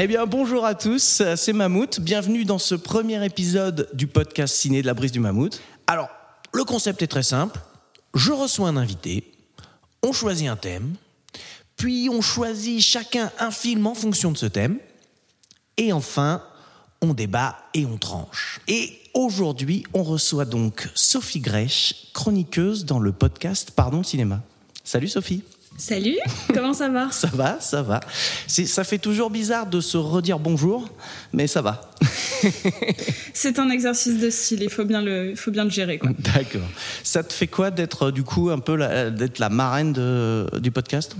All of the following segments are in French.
Eh bien, bonjour à tous, c'est Mammouth. Bienvenue dans ce premier épisode du podcast ciné de la brise du Mammouth. Alors, le concept est très simple. Je reçois un invité, on choisit un thème, puis on choisit chacun un film en fonction de ce thème, et enfin, on débat et on tranche. Et aujourd'hui, on reçoit donc Sophie Grèche, chroniqueuse dans le podcast Pardon Cinéma. Salut Sophie. Salut, comment ça va Ça va, ça va. Ça fait toujours bizarre de se redire bonjour, mais ça va. C'est un exercice de style, il faut bien le, il faut bien le gérer. D'accord. Ça te fait quoi d'être du coup un peu la, d'être la marraine de- du podcast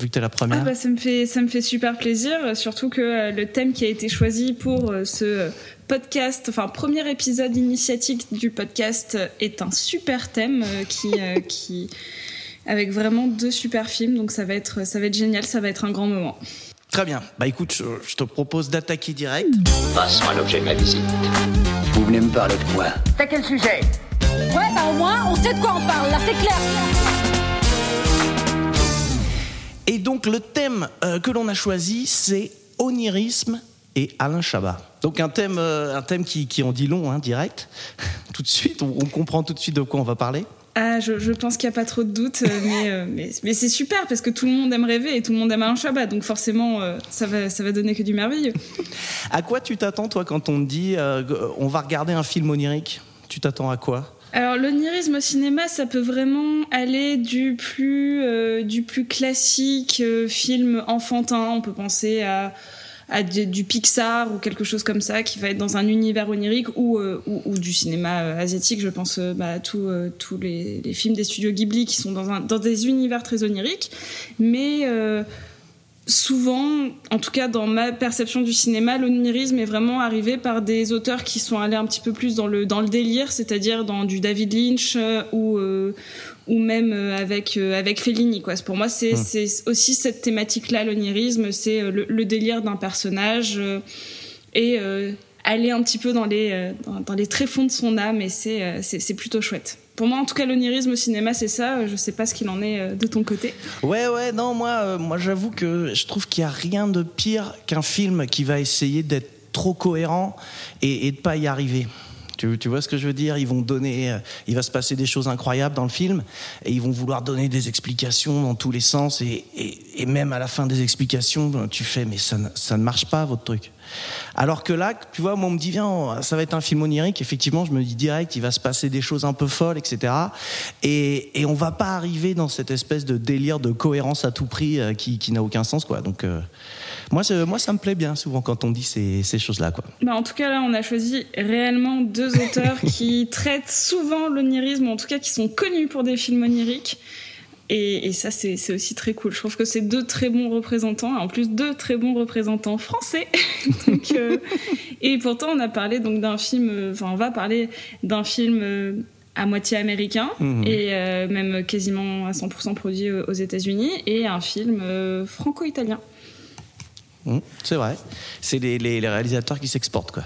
Vu que t'es la Ah première. bah, ça, me fait, ça me fait super plaisir, surtout que euh, le thème qui a été choisi pour euh, ce podcast, enfin premier épisode initiatique du podcast euh, est un super thème euh, qui, euh, qui, avec vraiment deux super films, donc ça va être, ça va être génial, ça va être un grand moment. Très bien. Bah écoute, je, je te propose d'attaquer direct. Passons à l'objet de ma visite. Vous venez me parler de quoi? Ouais, bah au moins, on sait de quoi on parle, là, c'est clair. Et donc le thème euh, que l'on a choisi, c'est onirisme et Alain Chabat. Donc un thème, euh, un thème qui, qui en dit long, hein, direct. tout de suite, on, on comprend tout de suite de quoi on va parler. Ah, je, je pense qu'il n'y a pas trop de doute, euh, mais, euh, mais, mais c'est super parce que tout le monde aime rêver et tout le monde aime Alain Chabat, donc forcément, euh, ça, va, ça va donner que du merveilleux. À quoi tu t'attends toi quand on te dit euh, on va regarder un film onirique? Tu t'attends à quoi? Alors l'onirisme au cinéma, ça peut vraiment aller du plus du plus classique film enfantin. On peut penser à à du, Pixar ou quelque chose comme ça qui va être dans un univers onirique ou euh, ou, du cinéma euh, asiatique. Je pense euh, bah, à tous les, films des studios Ghibli qui sont dans dans des univers très oniriques, mais souvent, en tout cas dans ma perception du cinéma, l'onirisme est vraiment arrivé par des auteurs qui sont allés un petit peu plus dans le dans le délire, c'est-à-dire dans du David Lynch ou ou même euh, avec euh, avec Fellini quoi. Pour moi, c'est c'est aussi cette thématique-là, l'onirisme, c'est euh, le, le délire d'un personnage et aller un petit peu dans les dans, dans les tréfonds de son âme et c'est c'est plutôt chouette. Pour moi, en tout cas, l'onirisme au cinéma, c'est ça. Je sais pas ce qu'il en est de ton côté. Ouais, ouais, non, moi, euh, moi j'avoue que je trouve qu'il n'y a rien de pire qu'un film qui va essayer d'être trop cohérent et, et de pas y arriver. Tu, vois ce que je veux dire? Ils vont donner, euh, il va se passer des choses incroyables dans le film et ils vont vouloir donner des explications dans tous les sens et, même à la fin des explications, tu fais mais ça, ça ne marche pas votre truc. Alors que là, tu vois, moi on me dit viens, ça va être un film onirique. Effectivement, je me dis direct, il va se passer des choses un peu folles, etc. Et, et on va pas arriver dans cette espèce de délire de cohérence à tout prix euh, qui, n'a aucun sens, quoi. Donc euh, moi, moi, ça me plaît bien souvent quand on dit ces, choses-là, quoi. Bah, en tout cas, là, on a choisi réellement deux auteurs qui traitent souvent l'onirisme, en tout cas qui sont connus pour des films oniriques. Et, et ça, c'est aussi très cool. Je trouve que c'est deux très bons représentants, en plus deux très bons représentants français. Donc, euh, et pourtant, on a parlé donc d'un film, euh, enfin, on va parler d'un film euh, à moitié américain Mhm. et euh, même quasiment à 100% produit aux États-Unis, et un film euh, franco-italien. Hum, c'est vrai. C'est les, les- les réalisateurs qui s'exportent, quoi.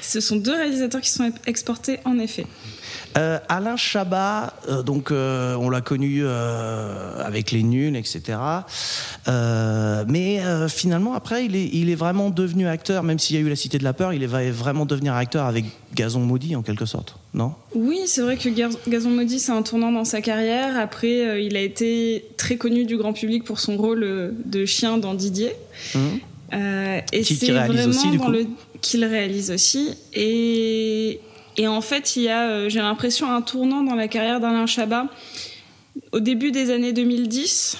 Ce sont deux réalisateurs qui sont exportés en effet. Euh, Alain Chabat, euh, donc euh, on l'a connu avec les nuls, etc. Mais finalement après, il est, il est vraiment devenu acteur, même s'il y a eu la Cité de la peur, il va vraiment devenir acteur avec Gazon maudit en quelque sorte, non? Oui, c'est vrai que Gaz- Gazon Maudit, c'est un tournant dans sa carrière. Après, il a été très connu du grand public pour son rôle de chien dans Didier. Euh, et c'est réalise vraiment aussi, du dans coup. le qu'il réalise aussi. Et, et en fait, il y a, euh, j'ai l'impression, un tournant dans la carrière d'Alain Chabat. Au début des années 2010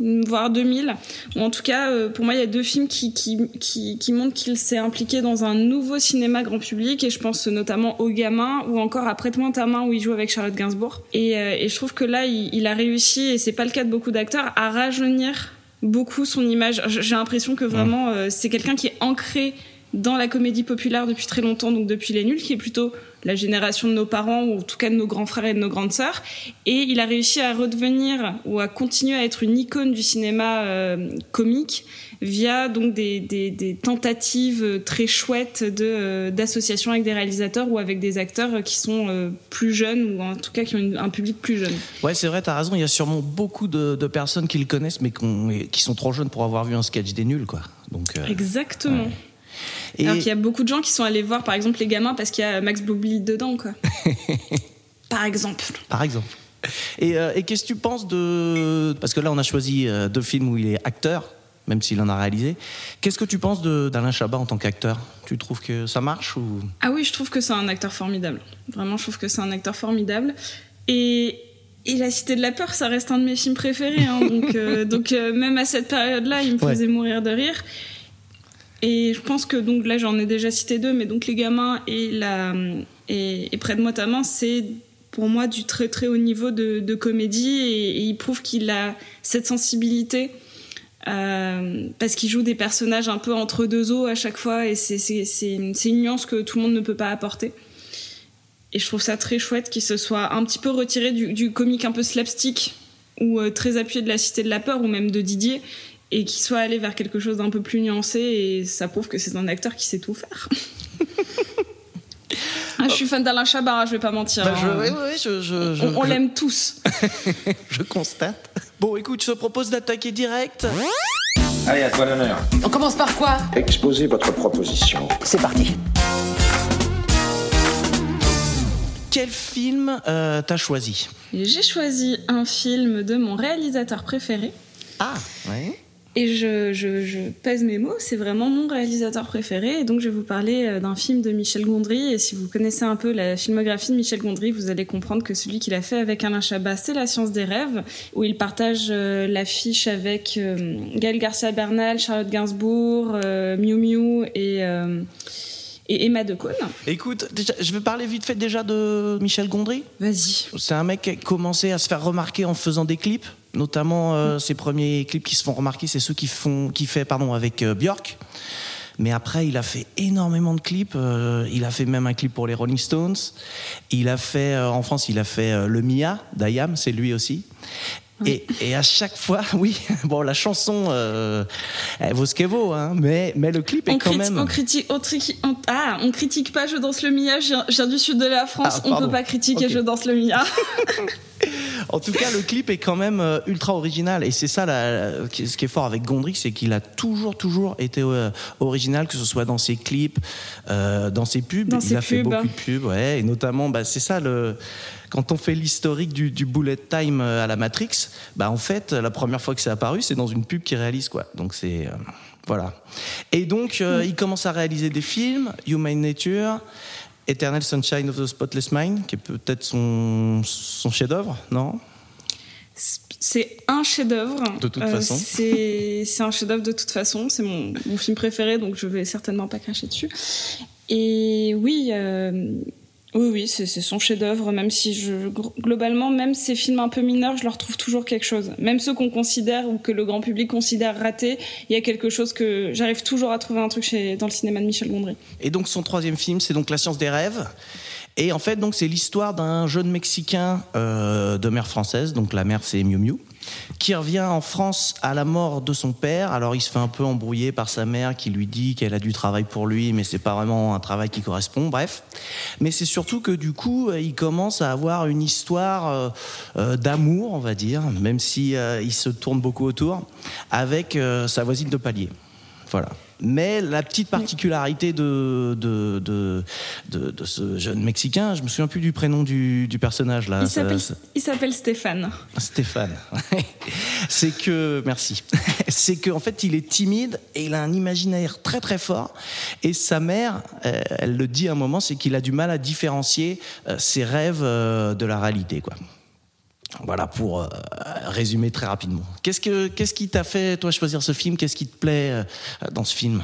voire 2000 ou en tout cas euh, pour moi il y a deux films qui, qui, qui, qui montrent qu'il s'est impliqué dans un nouveau cinéma grand public et je pense notamment au gamin ou encore à Prête-moi ta main où il joue avec Charlotte Gainsbourg. Et, euh, et je trouve que là il, il a réussi et c'est pas le cas de beaucoup d'acteurs à rajeunir beaucoup son image. J'ai l'impression que vraiment euh, c'est quelqu'un qui est ancré dans la comédie populaire depuis très longtemps, donc depuis Les Nuls, qui est plutôt la génération de nos parents, ou en tout cas de nos grands frères et de nos grandes sœurs. Et il a réussi à redevenir, ou à continuer à être une icône du cinéma euh, comique, via donc des, des, des, tentatives très chouettes de euh, d'associations avec des réalisateurs ou avec des acteurs qui sont euh, plus jeunes, ou en tout cas qui ont un public plus jeune. Ouais, c'est vrai, t'as raison, il y a sûrement beaucoup de, de personnes qui le connaissent, mais qui sont trop jeunes pour avoir vu un sketch des nuls, quoi. Donc, Exactement. Ouais. Et... Alors qu'il y a beaucoup de gens qui sont allés voir, par exemple, les gamins parce qu'il y a Max Boublil dedans, quoi. par exemple. Par exemple. Et, euh, et qu'est-ce que tu penses de... Parce que là, on a choisi euh, deux films où il est acteur, même s'il en a réalisé. Qu'est-ce que tu penses d'Alain Chabat en tant qu'acteur? Tu trouves que ça marche ou... Ah oui, je trouve que c'est un acteur formidable. Vraiment, je trouve que c'est un acteur formidable. Et, et La Cité de la Peur, ça reste un de mes films préférés. Hein, donc, euh, donc euh, même à cette période-là, il me faisait mourir de rire. Et je pense que donc là j'en ai déjà cité deux, mais donc les gamins et la et, près de moi ta main, c'est pour moi du très très haut niveau de, comédie. Et, il prouve qu'il a cette sensibilité euh, parce qu'il joue des personnages un peu entre deux eaux à chaque fois. Et c'est c'est c'est une nuance que tout le monde ne peut pas apporter. Et je trouve ça très chouette qu'il se soit un petit peu retiré du, du comique un peu slapstick ou euh, très appuyé de la Cité de la peur ou même de Didier et qui soit allé vers quelque chose d'un peu plus nuancé et ça prouve que c'est un acteur qui sait tout faire. ah, je suis fan d'Alain Chabat, je vais pas mentir. Bah, je, hein. oui, oui, je, je, je, on, on l'aime tous. je constate. Bon, écoute, je te propose d'attaquer direct. Allez, à toi l'honneur. On commence par quoi? Exposez votre proposition. C'est parti. Quel film euh, t'as choisi? J'ai choisi un film de mon réalisateur préféré. Ah, oui. Et je, pèse mes mots, c'est vraiment mon réalisateur préféré. Et donc, je vais vous parler d'un film de Michel Gondry. Et si vous connaissez un peu la filmographie de Michel Gondry, vous allez comprendre que celui qu'il a fait avec Alain Chabat, c'est La science des rêves, où il partage euh, l'affiche avec euh, Gaël Garcia Bernal, Charlotte Gainsbourg, euh, Miu Miu et et Emma Decaune. Écoute, déjà, je vais parler vite fait déjà de Michel Gondry. Vas-y. C'est un mec qui a commencé à se faire remarquer en faisant des clips, notamment euh, ses premiers clips qui se font remarquer, c'est ceux qui font, qui fait pardon avec euh, Björk. Mais après, il a fait énormément de clips. Euh, il a fait même un clip pour les Rolling Stones. Il a fait, euh, en France, il a fait euh, Le Mia d'Ayam, c'est lui aussi. Et, et, à chaque fois, oui, bon, la chanson, euh, elle vaut ce qu'elle vaut, hein, mais, mais le clip est on quand critique, même. On critique, on, on, ah, on critique pas Je danse le Mia, je viens, du sud de la France, Ah, on peut pas critiquer. Je danse le Mia. En tout cas, le clip est quand même euh, ultra original. Et c'est ça, la- la- qui- ce qui est fort avec Gondry, c'est qu'il a toujours, toujours été euh, original, que ce soit dans ses clips, euh, dans ses pubs. Dans il ses a fait pubs. beaucoup de pubs, ouais. Et notamment, bah, c'est ça, le, quand on fait l'historique du, du bullet time euh, à la Matrix, bah, en fait, la première fois que c'est apparu, c'est dans une pub qu'il réalise, quoi. Donc c'est. euh, voilà. Et donc, euh, il commence à réaliser des films, Human Nature. Eternal Sunshine of the Spotless Mind, qui est peut-être son, son chef-d'œuvre, non? C'est un chef-d'œuvre. De toute façon. C'est c'est un chef-d'œuvre de toute façon. C'est mon, mon film préféré, donc je vais certainement pas cracher dessus. Et oui, euh, oui, oui, c'est son chef-d'œuvre. Même si globalement, même ces films un peu mineurs, je leur trouve toujours quelque chose. Même ceux qu'on considère ou que le grand public considère ratés, il y a quelque chose que j'arrive toujours à trouver un truc chez, dans le cinéma de Michel Gondry. Et donc son troisième film, c'est donc La science des rêves. Et en fait, donc c'est l'histoire d'un jeune Mexicain euh, de mère française, donc la mère c'est Miu Miu, qui revient en France à la mort de son père. Alors il se fait un peu embrouiller par sa mère qui lui dit qu'elle a du travail pour lui, mais c'est pas vraiment un travail qui correspond. Bref, mais c'est surtout que du coup, euh, il commence à avoir une histoire euh, euh, d'amour, on va dire, même si il se tourne beaucoup autour, avec sa voisine de palier. Voilà. Mais la petite particularité de, de, de, de, de ce jeune Mexicain, je me souviens plus du prénom du, du personnage là. Il s'appelle Stéphane. Stéphane. c'est que, merci. c'est qu'en fait, il est timide et il a un imaginaire très très fort. Et sa mère, euh, elle le dit à un moment, c'est qu'il a du mal à différencier euh, ses rêves euh, de la réalité, quoi. Voilà pour euh, résumer très rapidement. Qu'est-ce que qu'est-ce qui t'a fait toi choisir ce film? Qu'est-ce qui te plaît euh, dans ce film?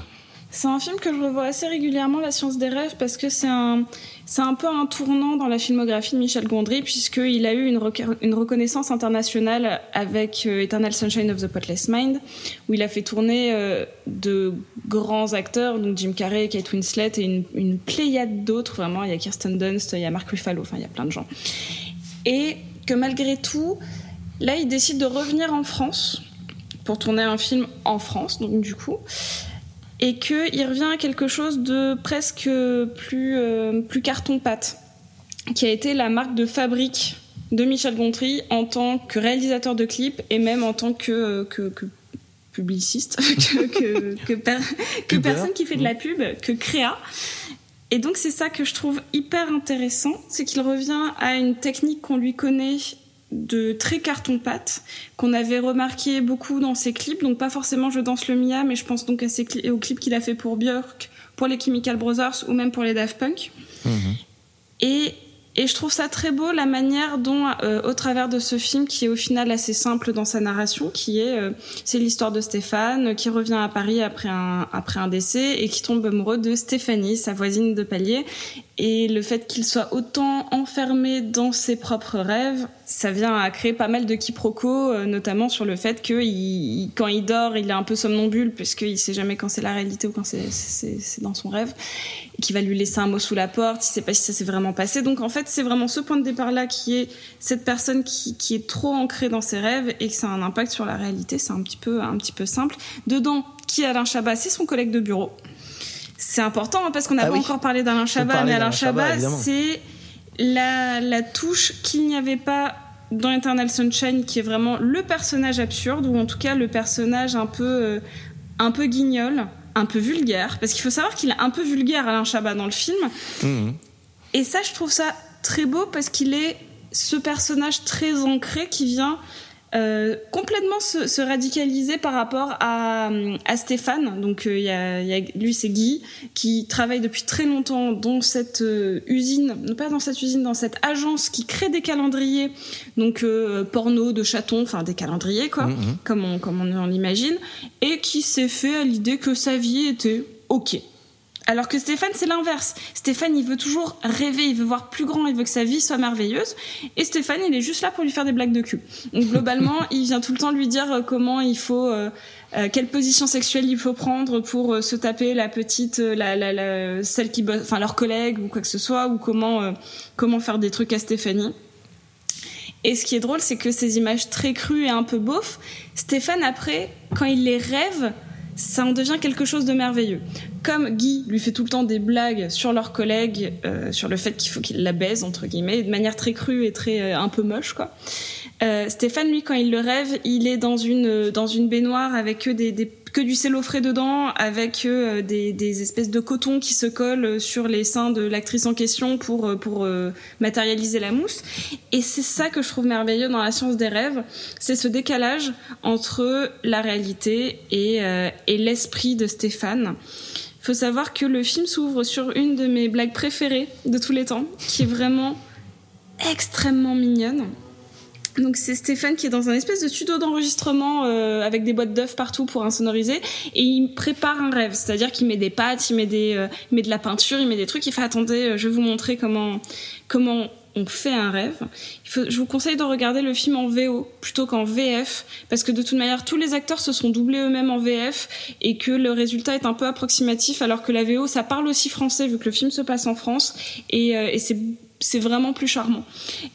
C'est un film que je revois assez régulièrement, La science des rêves, parce que c'est un, c'est un peu un tournant dans la filmographie de Michel Gondry, puisqu'il a eu une, reconnaissance internationale avec euh, Eternal Sunshine of the Spotless Mind, où il a fait tourner de grands acteurs, donc Jim Carrey, Kate Winslet et une, une pléiade d'autres, vraiment. Il y a Kirsten Dunst, il y a Mark Ruffalo, enfin, il y a plein de gens. Et que malgré tout, là, il décide de revenir en France pour tourner un film en France, donc du coup et qu'il revient à quelque chose de presque plus, euh, plus carton-pâte, qui a été la marque de fabrique de Michel Gondry en tant que réalisateur de clips et même en tant que, euh, que, publiciste, que, que, que personne qui fait de la mmh. pub, que créa. Et donc c'est ça que je trouve hyper intéressant, c'est qu'il revient à une technique qu'on lui connaît de très carton-pâte qu'on avait remarqué beaucoup dans ses clips. Donc pas forcément Je danse le Mia, mais je pense donc à ses aux clips qu'il a fait pour Björk, pour les Chemical Brothers ou même pour les Daft Punk. Mhm. Et et je trouve ça très beau la manière dont, euh, au travers de ce film, qui est au final assez simple dans sa narration, qui est, euh, c'est l'histoire de Stéphane qui revient à Paris après un après un décès et qui tombe amoureux de Stéphanie, sa voisine de palier, et le fait qu'il soit autant enfermé dans ses propres rêves, ça vient à créer pas mal de quiproquos, euh, notamment sur le fait que il, quand il dort, il est un peu somnambule, puisqu'il sait jamais quand c'est la réalité ou quand c'est dans son rêve, et qu'il va lui laisser un mot sous la porte, il sait pas si ça s'est vraiment passé. Donc en fait, c'est vraiment ce point de départ-là qui est cette personne qui, qui est trop ancrée dans ses rêves et que ça a un impact sur la réalité. C'est un petit peu, un petit peu simple. Dedans, qui est Alain Chabat? C'est son collègue de bureau c'est important hein, parce qu'on n'a ah pas encore parlé d'Alain Chabat, mais Alain Chabat, c'est la, la touche qu'il n'y avait pas dans Eternal Sunshine, qui est vraiment le personnage absurde, ou en tout cas le personnage un peu, euh, un peu guignol, un peu vulgaire, parce qu'il faut savoir qu'il est un peu vulgaire Alain Chabat dans le film. Mhm. Et ça, je trouve ça très beau parce qu'il est ce personnage très ancré qui vient euh, complètement se, radicaliser par rapport à, à Stéphane. Donc euh, il y, a, y, a, lui c'est Guy qui travaille depuis très longtemps dans cette euh, usine, non pas dans cette usine, dans cette agence qui crée des calendriers, donc porno de chatons, enfin des calendriers quoi, mm-hmm. comme on comme on l'imagine, et qui s'est fait à l'idée que sa vie était ok. Alors que Stéphane, c'est l'inverse. Stéphane, il veut toujours rêver, il veut voir plus grand, il veut que sa vie soit merveilleuse. Et Stéphane, il est juste là pour lui faire des blagues de cul. Donc globalement, il vient tout le temps lui dire euh, comment il faut, euh, euh, quelle position sexuelle il faut prendre pour se taper la petite, la, celle qui enfin leur collègue ou quoi que ce soit, ou comment, comment faire des trucs à Stéphanie. Et ce qui est drôle, c'est que ces images très crues et un peu beaufs, Stéphane, après, quand il les rêve, ça en devient quelque chose de merveilleux. Comme Guy lui fait tout le temps des blagues sur leurs collègues, euh, sur le fait qu'il faut qu'il la baise entre guillemets, de manière très crue et très euh, un peu moche quoi. Euh, Stéphane lui quand il le rêve, il est dans une dans une baignoire avec des, des que frais dedans, avec euh, des, espèces de coton qui se collent sur les seins de l'actrice en question pour, euh, pour matérialiser la mousse. Et c'est ça que je trouve merveilleux dans la science des rêves, c'est ce décalage entre la réalité et, et l'esprit de Stéphane. Faut savoir que le film s'ouvre sur une de mes blagues préférées de tous les temps, qui est vraiment extrêmement mignonne. Donc c'est Stéphane qui est dans un espèce de studio d'enregistrement euh, avec des boîtes d'œufs partout pour insonoriser et il prépare un rêve, c'est-à-dire qu'il met des pâtes, il met des, euh, met de la peinture, il met des trucs. Il fait attendez, euh, je vais vous montrer comment comment on fait un rêve. Il faut, je vous conseille de regarder le film en VO plutôt qu'en VF parce que de toute manière tous les acteurs se sont doublés eux-mêmes en VF et que le résultat est un peu approximatif alors que la VO ça parle aussi français vu que le film se passe en France et, et c'est c'est vraiment plus charmant.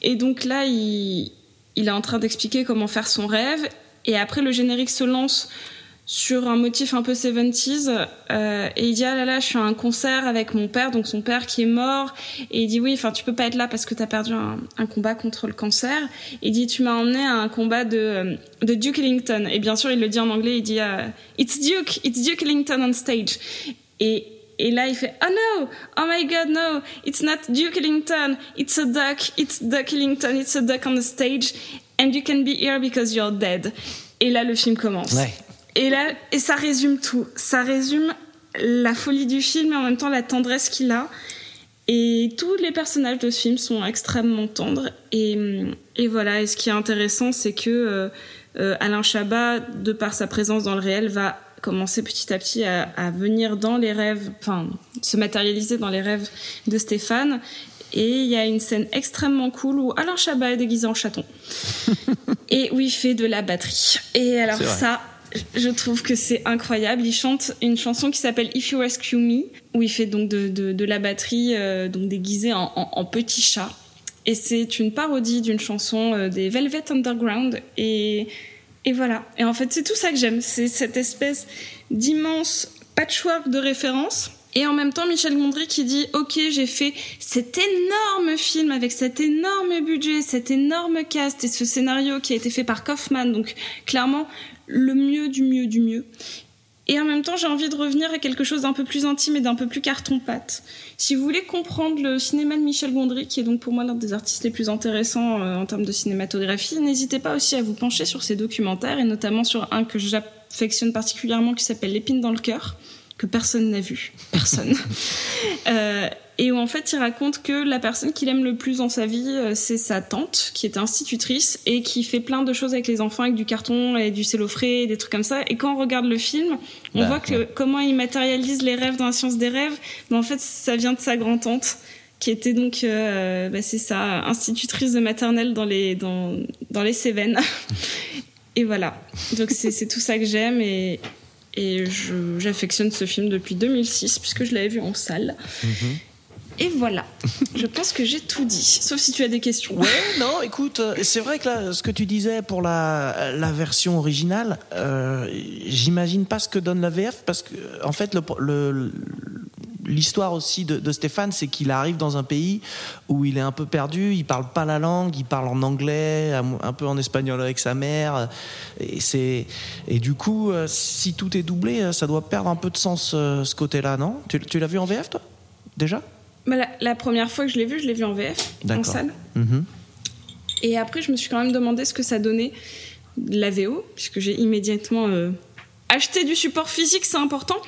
Et donc là, il, il est en train d'expliquer comment faire son rêve. Et après, le générique se lance sur un motif un peu 70s euh, et il dit ah là là je suis à un concert avec mon père donc son père qui est mort. Et il dit oui enfin tu peux pas être là parce que tu as perdu un, combat contre le cancer. Et il dit tu m'as emmené à un combat de euh, de Duke Ellington. Et bien sûr il le dit en anglais il dit uh, it's Duke it's Duke Ellington on stage. Et et là, il fait Oh no, oh my god, no, it's not Duke Ellington, it's a duck, it's Duke Ellington, it's a duck on the stage, and you can be here because you're dead. Et là, le film commence. Et là, et ça résume tout. Ça résume la folie du film et en même temps la tendresse qu'il a. Et tous les personnages de ce film sont extrêmement tendres. Et, et voilà. Et ce qui est intéressant, c'est que euh, euh Alain Chabat, de par sa présence dans le réel, va commencer petit à petit à, à venir dans les rêves, enfin se matérialiser dans les rêves de Stéphane. Et il y a une scène extrêmement cool où Alain Chabat est déguisé en chaton et où il fait de la batterie. Et alors ça, je trouve que c'est incroyable. Il chante une chanson qui s'appelle If You Rescue Me, où il fait donc de, de, de la batterie euh, donc déguisé en, en, en petit chat. Et c'est une parodie d'une chanson euh, des Velvet Underground. Et, et voilà. Et en fait, c'est tout ça que j'aime. C'est cette espèce d'immense patchwork de références. Et en même temps, Michel Gondry qui dit Ok, j'ai fait cet énorme film avec cet énorme budget, cet énorme cast et ce scénario qui a été fait par Kaufman. Donc, clairement, le mieux du mieux du mieux. Et en même temps, j'ai envie de revenir à quelque chose d'un peu plus intime et d'un peu plus carton-pâte. Si vous voulez comprendre le cinéma de Michel Gondry, qui est donc pour moi l'un des artistes les plus intéressants euh, en termes de cinématographie, n'hésitez pas aussi à vous pencher sur ses documentaires, et notamment sur un que j'affectionne particulièrement qui s'appelle L'épine dans le cœur, que personne n'a vu. Personne. Euh, et où en fait il raconte que la personne qu'il aime le plus dans sa vie, euh, c'est sa tante, qui est institutrice et qui fait plein de choses avec les enfants, avec du carton et du cellophane, des trucs comme ça. Et quand on regarde le film, on Bah, voit que comment il matérialise les rêves dans la science des rêves. Mais en fait, ça vient de sa grand-tante qui était donc, euh, bah, c'est ça, institutrice de maternelle dans les, dans, dans les Cévennes. et voilà. Donc c'est tout ça que j'aime et, et j'affectionne ce film depuis 2006 puisque je l'avais vu en salle. Et voilà. je pense que j'ai tout dit. Sauf si tu as des questions. Ouais, non, écoute, euh, c'est vrai que là, ce que tu disais pour la, la version originale, euh, j'imagine pas ce que donne la VF parce que, en fait, le- le- l'histoire aussi de, de Stéphane, c'est qu'il arrive dans un pays où il est un peu perdu, il parle pas la langue, il parle en anglais, un peu en espagnol avec sa mère, et c'est et du coup, euh, si tout est doublé, euh, ça doit perdre un peu de sens euh, ce côté-là, non? Tu, tu l'as vu en VF toi? Déjà? Bah, la, la première fois que je l'ai vu, je l'ai vu en VF, en salle. Mhm. Et après, je me suis quand même demandé ce que ça donnait de la VO, puisque j'ai immédiatement euh, acheté du support physique, c'est important.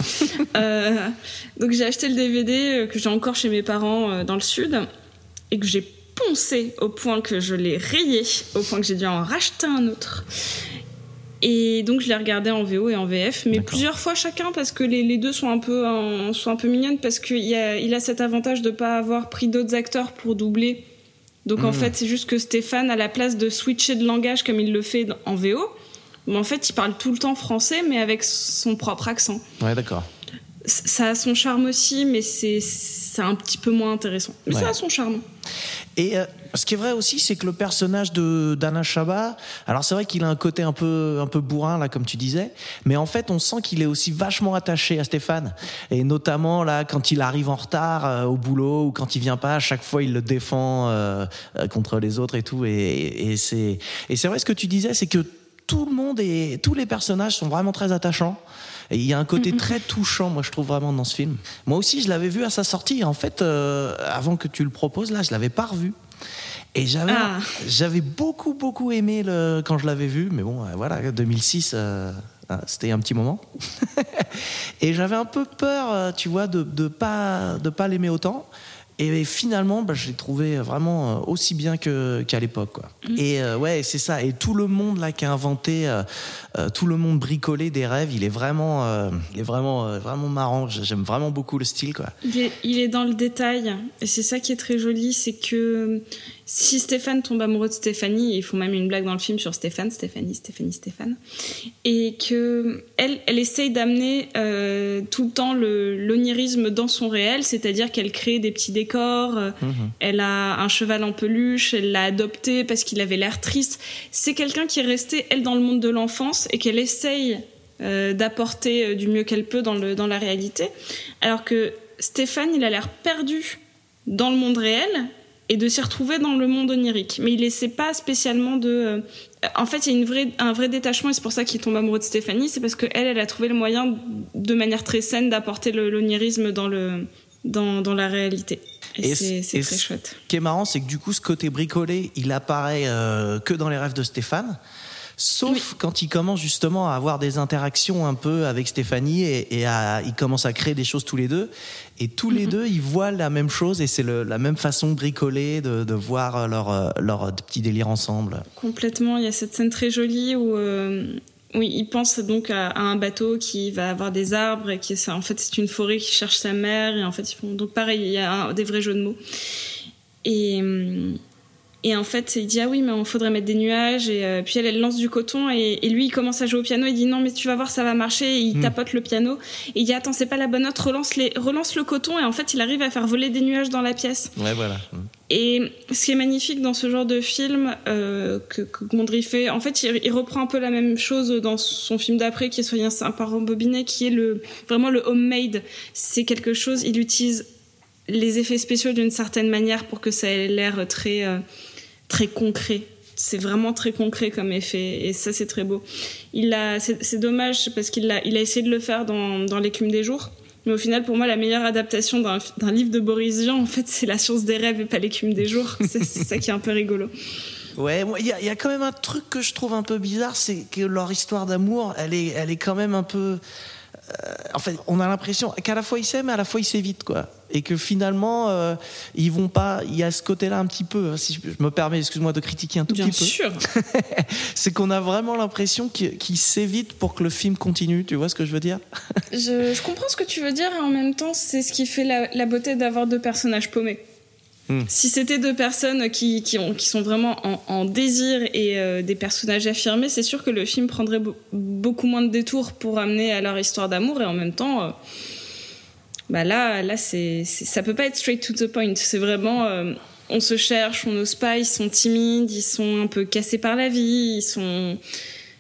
Euh, donc j'ai acheté le DVD euh, que j'ai encore chez mes parents euh, dans le sud et que j'ai poncé au point que je l'ai rayé, au point que j'ai dû en racheter un autre. Et donc je l'ai regardé en VO et en VF, mais plusieurs fois chacun parce que les, les deux sont un peu sont un peu mignonnes parce qu'il a, il a cet avantage de pas avoir pris d'autres acteurs pour doubler. Donc en Mm. fait c'est juste que Stéphane à la place de switcher de langage comme il le fait en VO, mais en fait il parle tout le temps français mais avec son propre accent. Ouais, d'accord. Ça a son charme aussi, mais c'est un petit peu moins intéressant. Mais Ouais. ça a son charme. Et euh, ce qui est vrai aussi, c'est que le personnage de d'Alain Chabat, alors c'est vrai qu'il a un côté un peu un peu bourrin là, comme tu disais, mais en fait, on sent qu'il est aussi vachement attaché à Stéphane, et notamment là quand il arrive en retard euh, au boulot ou quand il vient pas, à chaque fois il le défend euh, contre les autres et tout, et, et c'est et c'est vrai ce que tu disais, c'est que tout le monde et tous les personnages sont vraiment très attachants. Et il y a un côté très touchant, moi je trouve vraiment dans ce film. Moi aussi, je l'avais vu à sa sortie. En fait, euh, avant que tu le proposes, là, je l'avais pas revu. Et j'avais, Ah. j'avais beaucoup, beaucoup aimé le, quand je l'avais vu. Mais bon, euh, voilà, 2006, euh, ah, c'était un petit moment. et j'avais un peu peur, tu vois, de de pas, de pas l'aimer autant. Et finalement, bah, je l'ai trouvé vraiment euh, aussi bien qu'à l'époque. Quoi. Et euh, ouais, c'est ça. Et tout le monde là qui a inventé, euh, tout le monde bricolé des rêves, il est vraiment, euh, il est vraiment, vraiment marrant. J'aime vraiment beaucoup le style, quoi. Il est, il est dans le détail. Et c'est ça qui est très joli, c'est que si Stéphane tombe amoureux de Stéphanie, ils font même une blague dans le film sur Stéphane, Stéphanie, Stéphanie, Stéphane, et que elle, elle essaye d'amener euh, tout le temps le l'onirisme dans son réel, c'est-à-dire qu'elle crée des petits décors, euh, elle a un cheval en peluche, elle l'a adopté parce qu'il avait l'air triste. C'est quelqu'un qui est resté, elle, dans le monde de l'enfance et qu'elle essaye euh, d'apporter du mieux qu'elle peut dans, le, dans la réalité. Alors que Stéphane, il a l'air perdu dans le monde réel et de s'y retrouver dans le monde onirique. Mais il essaie pas spécialement de... euh, En fait, il y a une vraie, un vrai détachement et c'est pour ça qu'il tombe amoureux de Stéphanie. C'est parce qu'elle, elle a trouvé le moyen, de manière très saine, d'apporter l'onirisme dans, le, dans, dans la réalité. Et, c'est très chouette. Ce qui est marrant, c'est que du coup, ce côté bricolé, il apparaît euh, que dans les rêves de Stéphane. Sauf quand il commence justement à avoir des interactions un peu avec Stéphanie et, et à, ils commencent à créer des choses tous les deux. Et tous les deux, ils voient la même chose et c'est la même façon de bricoler, de, de voir leur, euh, leur petit délire ensemble. Complètement. Il y a cette scène très jolie où, euh, Oui, il pense donc à, à, un bateau qui va avoir des arbres et qui en fait c'est une forêt qui cherche sa mère et en fait ils font donc pareil il y a un, des vrais jeux de mots et hum, et en fait, il dit ah oui, mais on faudrait mettre des nuages. Et euh, puis elle, elle lance du coton et, et, lui, il commence à jouer au piano. Il dit non, mais tu vas voir, ça va marcher. Et il mm. tapote le piano. Et il dit attends, c'est pas la bonne note. Relance les, relance le coton. Et en fait, il arrive à faire voler des nuages dans la pièce. Ouais, voilà. Mm. Et ce qui est magnifique dans ce genre de film euh, que, que Gondry fait, en fait, il, il, reprend un peu la même chose dans son film d'après, qui est Soyez un parent bobinet, qui est le vraiment le homemade. C'est quelque chose. Il utilise les effets spéciaux d'une certaine manière pour que ça ait l'air très euh, très concret. C'est vraiment très concret comme effet et ça c'est très beau. Il a, c'est dommage parce qu'il a, il a essayé de le faire dans, dans l'écume des jours. Mais au final, pour moi, la meilleure adaptation d'un livre de Boris Vian, en fait, c'est La science des rêves et pas l'écume des jours. C'est ça qui est un peu rigolo. Ouais, il y, y, a quand même un truc que je trouve un peu bizarre, c'est que leur histoire d'amour, elle est, elle est quand même un peu en fait, on a l'impression qu'à la fois ils s'aiment, à la fois ils s'évitent, quoi. Et que finalement, euh, ils vont pas. Il y a ce côté-là un petit peu, hein, si je me permets, excuse-moi de critiquer un tout Bien petit peu. sûr. c'est qu'on a vraiment l'impression qu'ils s'évitent pour que le film continue. Tu vois ce que je veux dire? Je, je, comprends ce que tu veux dire, et en même temps, c'est ce qui fait la, la beauté d'avoir deux personnages paumés. Hmm. Si c'était deux personnes qui, qui, ont, qui sont vraiment en, désir et euh, des personnages affirmés, c'est sûr que le film prendrait be beaucoup moins de détours pour amener à leur histoire d'amour et en même temps, euh, bah là, là c'est, ça peut pas être straight to the point. C'est vraiment, euh, on se cherche, on n'ose pas, ils sont timides, ils sont un peu cassés par la vie, ils sont,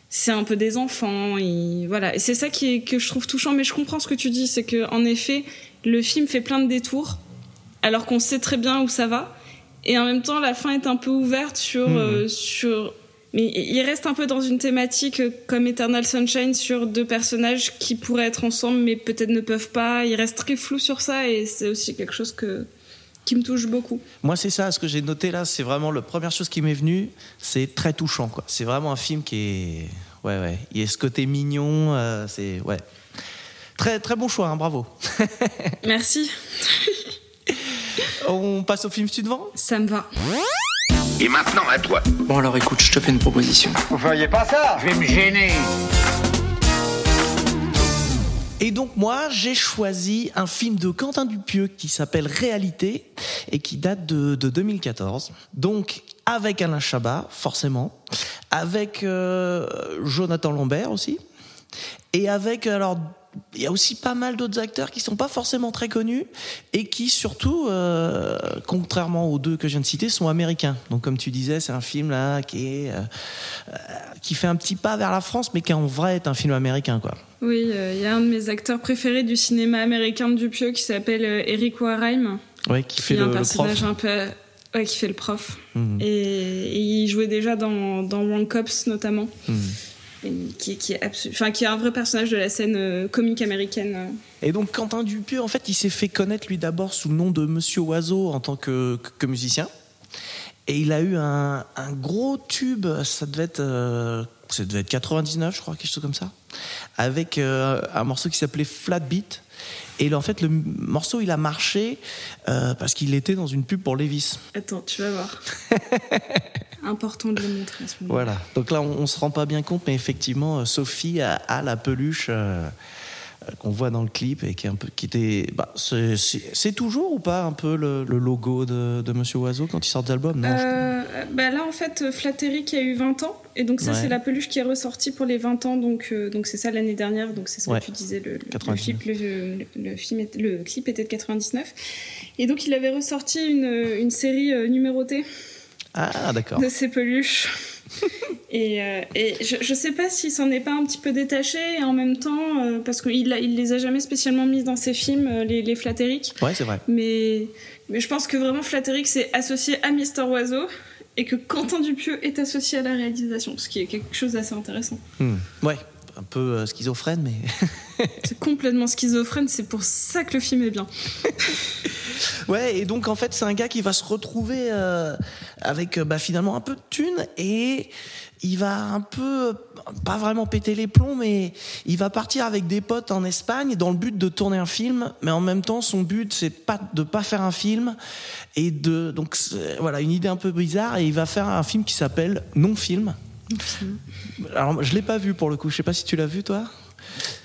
c'est un peu des enfants, et voilà. Et c'est ça qui que je trouve touchant, mais je comprends ce que tu dis, c'est que en effet, le film fait plein de détours alors qu'on sait très bien où ça va. Et en même temps, la fin est un peu ouverte sur, mmh. euh, sur. Mais il reste un peu dans une thématique comme Eternal Sunshine sur deux personnages qui pourraient être ensemble mais peut-être ne peuvent pas. Il reste très flou sur ça et c'est aussi quelque chose que, qui me touche beaucoup. Moi, c'est ça, ce que j'ai noté là, c'est vraiment la première chose qui m'est venue, c'est très touchant. quoi. C'est vraiment un film qui est. Ouais, ouais. Il y a ce côté mignon, euh, c'est. Ouais. Très, très bon choix, hein, bravo. Merci. On passe au film suivant Ça me va. Et maintenant, à toi. Bon, alors écoute, je te fais une proposition. Vous feriez pas ça? Je vais me gêner. Et donc moi, j'ai choisi un film de Quentin Dupieux qui s'appelle Réalité et qui date de, de, 2014. Donc avec Alain Chabat, forcément, avec euh, Jonathan Lambert aussi, et avec alors il y a aussi pas mal d'autres acteurs qui sont pas forcément très connus et qui surtout, euh, contrairement aux deux que je viens de citer, sont américains. Donc comme tu disais, c'est un film là qui est euh, qui fait un petit pas vers la France, mais qui en vrai est un film américain, quoi. Oui, il euh, y a un de mes acteurs préférés du cinéma américain de Dupieux qui s'appelle euh, Eric Wareheim. Ouais, qui fait le, un personnage le un peu, ouais, qui fait le prof. Mmh. Et, et, il jouait déjà dans dans One Cops notamment. Mmh qui, qui, est enfin, qui est un vrai personnage de la scène euh, comique américaine. Et donc Quentin Dupieux, en fait, il s'est fait connaître lui d'abord sous le nom de Monsieur Oiseau en tant que, musicien. Et il a eu un, un, gros tube, ça devait être, euh, ça devait être 99, je crois, quelque chose comme ça, avec euh, un morceau qui s'appelait Flat Beat. Et en fait, le morceau, il a marché euh, parce qu'il était dans une pub pour Levis. Attends, tu vas voir. Important de le montrer à ce moment. Voilà. Donc là, on, on se rend pas bien compte, mais effectivement, Sophie a, a la peluche. Euh, qu'on voit dans le clip et qui est un peu qui était bah, c'est toujours ou pas un peu le, le logo de, de, Monsieur Oiseau quand il sort d'album non euh, bah là en fait Flattery qui a eu 20 ans et donc ça ouais. c'est la peluche qui est ressortie pour les 20 ans donc euh, donc c'est ça l'année dernière donc c'est ce que tu disais le, le, le clip le, film le clip était de 99 et donc il avait ressorti une, une série euh, numérotée ah d'accord. de ces peluches. Et, euh, et je, je sais pas s'il s'en est pas un petit peu détaché et en même temps euh, parce qu'il il les a jamais spécialement mis dans ses films euh, les, les Flatteric. Ouais c'est vrai. Mais mais je pense que vraiment Flatteric c'est associé à Mister Oiseau et que Quentin Dupieux est associé à la réalisation ce qui est quelque chose d'assez intéressant. Hmm. ouais un peu schizophrène mais c'est complètement schizophrène c'est pour ça que le film est bien Ouais, et donc en fait, c'est un gars qui va se retrouver euh, avec euh, bah, finalement un peu de thunes et il va un peu, pas vraiment péter les plombs, mais il va partir avec des potes en Espagne dans le but de tourner un film, mais en même temps, son but, c'est pas de pas faire un film et de. Donc voilà, une idée un peu bizarre et il va faire un film qui s'appelle Non-Film. Alors, je l'ai pas vu pour le coup. Je sais pas si tu l'as vu, toi?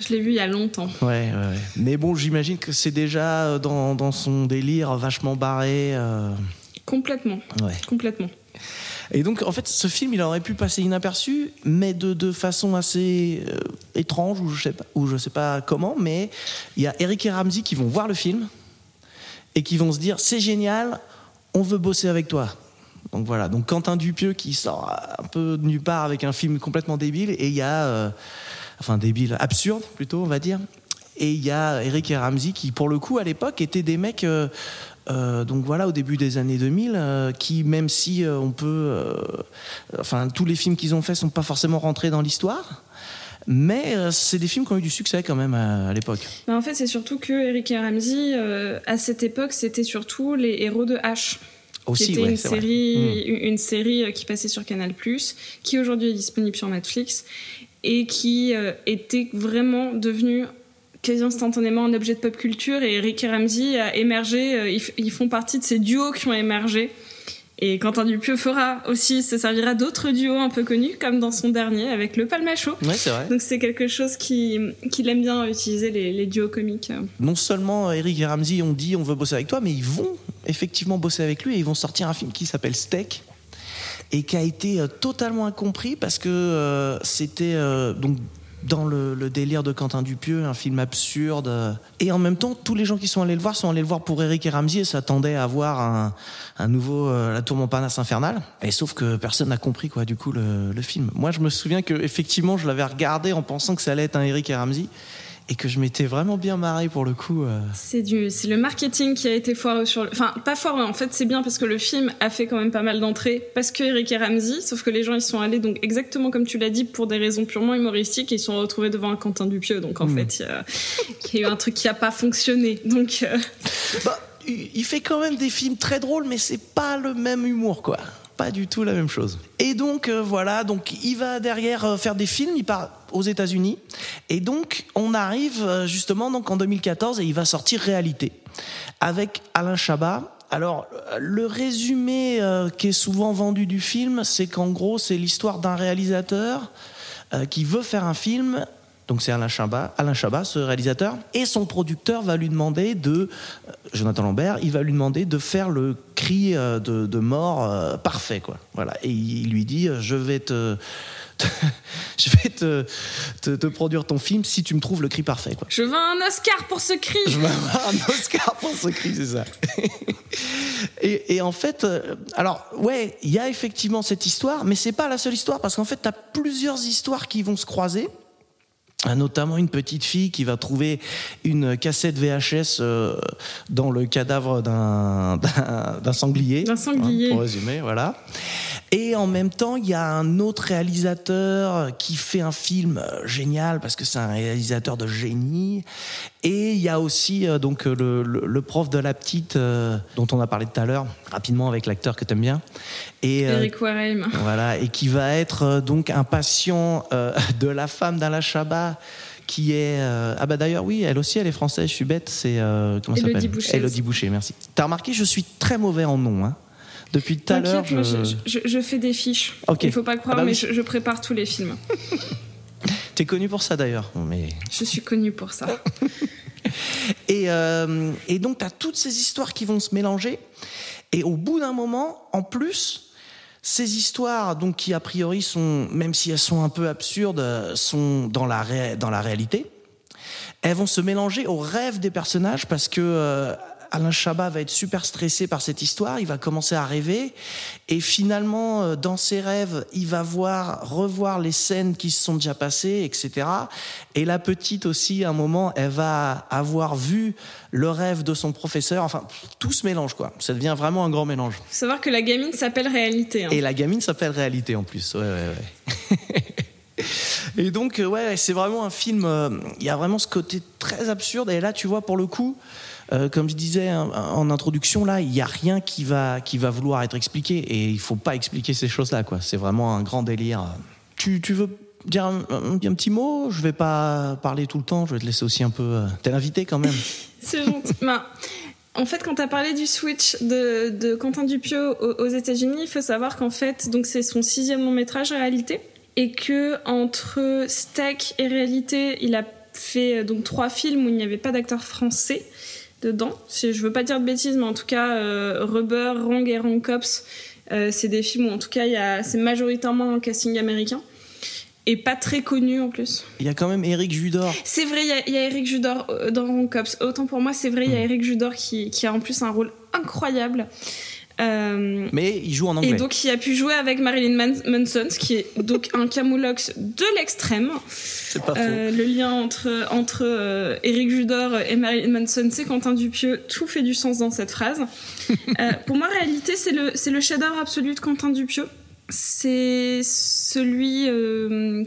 Je l'ai vu il y a longtemps. Ouais, ouais. Mais bon, j'imagine que c'est déjà euh, dans, dans, son délire vachement barré. Euh... Complètement. Ouais. Complètement. Et donc, en fait, ce film, il aurait pu passer inaperçu, mais de, de façon assez euh, étrange, ou je sais pas, ou je sais pas comment. Mais il y a Eric et Ramsey qui vont voir le film et qui vont se dire c'est génial, on veut bosser avec toi. Donc voilà, donc Quentin Dupieux qui sort un peu de nulle part avec un film complètement débile, et il y a, euh, enfin débile, absurde plutôt, on va dire. Et il y a Eric et Ramsey qui, pour le coup, à l'époque, étaient des mecs, euh, euh, donc voilà, au début des années 2000, euh, qui, même si on peut, enfin tous les films qu'ils ont faits sont pas forcément rentrés dans l'histoire. Mais c'est des films qui ont eu du succès quand même à, à l'époque. En fait, c'est surtout que Eric et Ramsey, à cette époque, c'était surtout les héros de H. Aussi, qui était ouais, une, série, Mm. une série qui passait sur Canal+, qui aujourd'hui est disponible sur Netflix, et qui euh, était vraiment devenue quasi instantanément un objet de pop culture, et Eric et Ramsey a émergé, euh, ils, font partie de ces duos qui ont émergé. Et Quentin Dupieux fera aussi, se servira d'autres duos un peu connus, comme dans son dernier, avec le Palmacho. Ouais, c'est vrai. Donc c'est quelque chose qui- qu'il aime bien utiliser, les, les duos comiques. non seulement Eric et Ramsey ont dit on veut bosser avec toi, mais ils vont effectivement bosser avec lui et ils vont sortir un film qui s'appelle Steak et qui a été euh, totalement incompris parce que euh, c'était euh, donc dans le, le délire de Quentin Dupieux, un film absurde. et en même temps, tous les gens qui sont allés le voir sont allés le voir pour Eric et Ramsey et s'attendaient à voir un, un nouveau euh, La Tour Montparnasse infernale. Et sauf que personne n'a compris quoi du coup le, le film. Moi, je me souviens que effectivement, je l'avais regardé en pensant que ça allait être un Eric et Ramsey et que je m'étais vraiment bien marré pour le coup. euh. C'est du, c'est le marketing qui a été foireux sur le, enfin pas foireux en fait c'est bien parce que le film a fait quand même pas mal d'entrées parce que Eric et Ramsey, sauf que les gens ils sont allés donc exactement comme tu l'as dit pour des raisons purement humoristiques et ils se sont retrouvés devant un Quentin Dupieux donc en Mm. fait il y, a- il y a eu un truc qui a pas fonctionné donc euh, Bah, il il fait quand même des films très drôles, mais c'est pas le même humour, quoi. Pas du tout la même chose. Et donc euh, voilà, donc il va derrière euh, faire des films, il part aux États-Unis, et donc on arrive euh, justement donc en 2014 et il va sortir Réalité avec Alain Chabat. Alors le résumé qui est souvent vendu du film, c'est qu'en gros c'est l'histoire d'un réalisateur qui veut faire un film. Donc c'est Alain Chabat, Alain Chabat, ce réalisateur, et son producteur va lui demander de, euh, Jonathan Lambert, il va lui demander de faire le cri euh, de, de mort euh, parfait, quoi. Voilà. Et il lui dit, je vais te, je vais te, te, te produire ton film si tu me trouves le cri parfait, quoi. je veux un Oscar pour ce cri. Je avoir un Oscar pour ce cri, c'est ça. et, et en fait, alors ouais, il y a effectivement cette histoire, mais c'est pas la seule histoire parce qu'en fait, tu as plusieurs histoires qui vont se croiser. Euh, Notamment une petite fille qui va trouver une cassette VHS euh, dans le cadavre d'un sanglier. D'un sanglier. hein, pour résumer, voilà. Et en même temps, il y a un autre réalisateur qui fait un film euh, génial parce que c'est un réalisateur de génie. Et il y a aussi euh, donc euh, le, le- le prof de la petite euh, dont on a parlé tout à l'heure, rapidement avec l'acteur que t'aimes bien. Et Eric Warheim. voilà, et qui va être donc un patient euh, de la femme d'Alain Chabat qui est ah bah d'ailleurs oui elle aussi elle est française je suis bête c'est comment ça Élodie s'appelle Boucher. Élodie Boucher merci t'as remarqué je suis très mauvais en nom hein depuis tout à l'heure je... je, je- je fais des fiches. Ok. Il faut pas croire, Ah bah mais je prépare tous les films. t'es connu pour ça d'ailleurs mais Je suis connue pour ça. Et, euh, et donc, tu as toutes ces histoires qui vont se mélanger. Et au bout d'un moment, en plus, ces histoires, donc qui a priori sont, même si elles sont un peu absurdes, euh, sont dans la, ré- dans la réalité, elles vont se mélanger aux rêves des personnages parce que euh, Alain Chabat va être super stressé par cette histoire, il va commencer à rêver et finalement euh, dans ses rêves, il va voir revoir les scènes qui se sont déjà passées, etc. Et la petite aussi, à un moment, elle va avoir vu le rêve de son professeur. Enfin, tout se mélange quoi. Ça devient vraiment un grand mélange. Faut savoir que la gamine s'appelle Réalité. hein. Et la gamine s'appelle Réalité en plus. Ouais, ouais, ouais. et donc, euh, ouais, c'est vraiment un film. euh, Il y a vraiment ce côté très absurde. Et là, tu vois, pour le coup, euh, comme je disais en, en introduction, là, il n'y a rien qui va, qui va vouloir être expliqué. Et il faut pas expliquer ces choses-là, quoi. C'est vraiment un grand délire. Tu, tu veux dire un, petit mot? Je vais pas parler tout le temps. Je vais te laisser aussi un peu. euh, T'es l'invité quand même. C'est gentil. Ben, En fait, quand tu as parlé du switch de, Quentin Dupieux aux, États-Unis, il faut savoir qu'en fait, donc c'est son sixième long métrage réalité, et que entre Steak et réalité, il a fait donc trois films où il n'y avait pas d'acteur français dedans. Je veux pas dire de bêtises, mais en tout cas, euh, Rubber, Wrong et Wrong Cops, euh, c'est des films où en tout cas, c'est majoritairement un casting américain et pas très connu en plus. Il y a quand même Eric Judor. C'est vrai, il y, a, Eric Judor euh, dans Wrong Cops. Autant pour moi, c'est vrai, il y a hmm. Eric Judor qui, qui, a en plus un rôle incroyable. Euh, mais il joue en anglais. Et donc il a pu jouer avec Marilyn Manson, ce qui est donc un camoulox de l'extrême. C'est pas faux. Euh, le lien entre entre euh, Eric Judor et Marilyn Manson, c'est Quentin Dupieux. Tout fait du sens dans cette phrase. pour moi, réalité, c'est le c'est le chef-d'œuvre absolu de Quentin Dupieux. C'est celui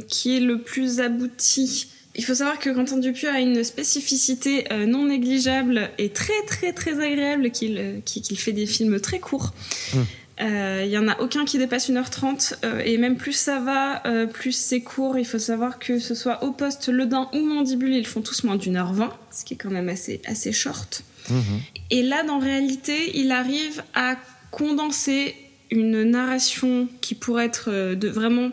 qui est le plus abouti il faut savoir que Quentin Dupieux a une spécificité euh, non négligeable et très très très agréable qu'il euh, fait des films très courts. Hum. Euh, il y en a aucun qui dépasse 1h30 et même plus ça va, plus c'est court. Il faut savoir que ce soit au poste, Le Dain ou Mandibule, ils font tous moins d'une heure vingt, ce qui est quand même assez, assez short. Et là, dans réalité, il arrive à condenser une narration qui pourrait être de vraiment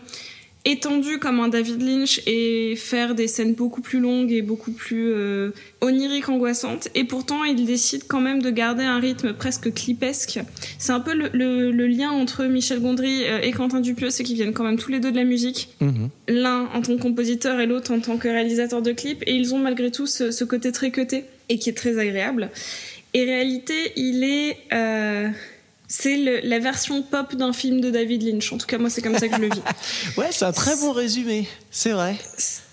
étendu comme un David Lynch et faire des scènes beaucoup plus longues et beaucoup plus euh, oniriques, angoissantes. Et pourtant, il décide quand même de garder un rythme presque clipesque. C'est un peu le, lien entre Michel Gondry euh, et Quentin Dupieux, c'est qu'ils viennent quand même tous les deux de la musique. Mhm. L'un en tant que compositeur et l'autre en tant que réalisateur de clips. Et ils ont malgré tout ce, côté très cuté et qui est très agréable. Et réalité, il est... Euh, c'est la version pop d'un film de David Lynch. En tout cas, moi, c'est comme ça que je le vis. ouais, c'est un très bon résumé. C'est vrai.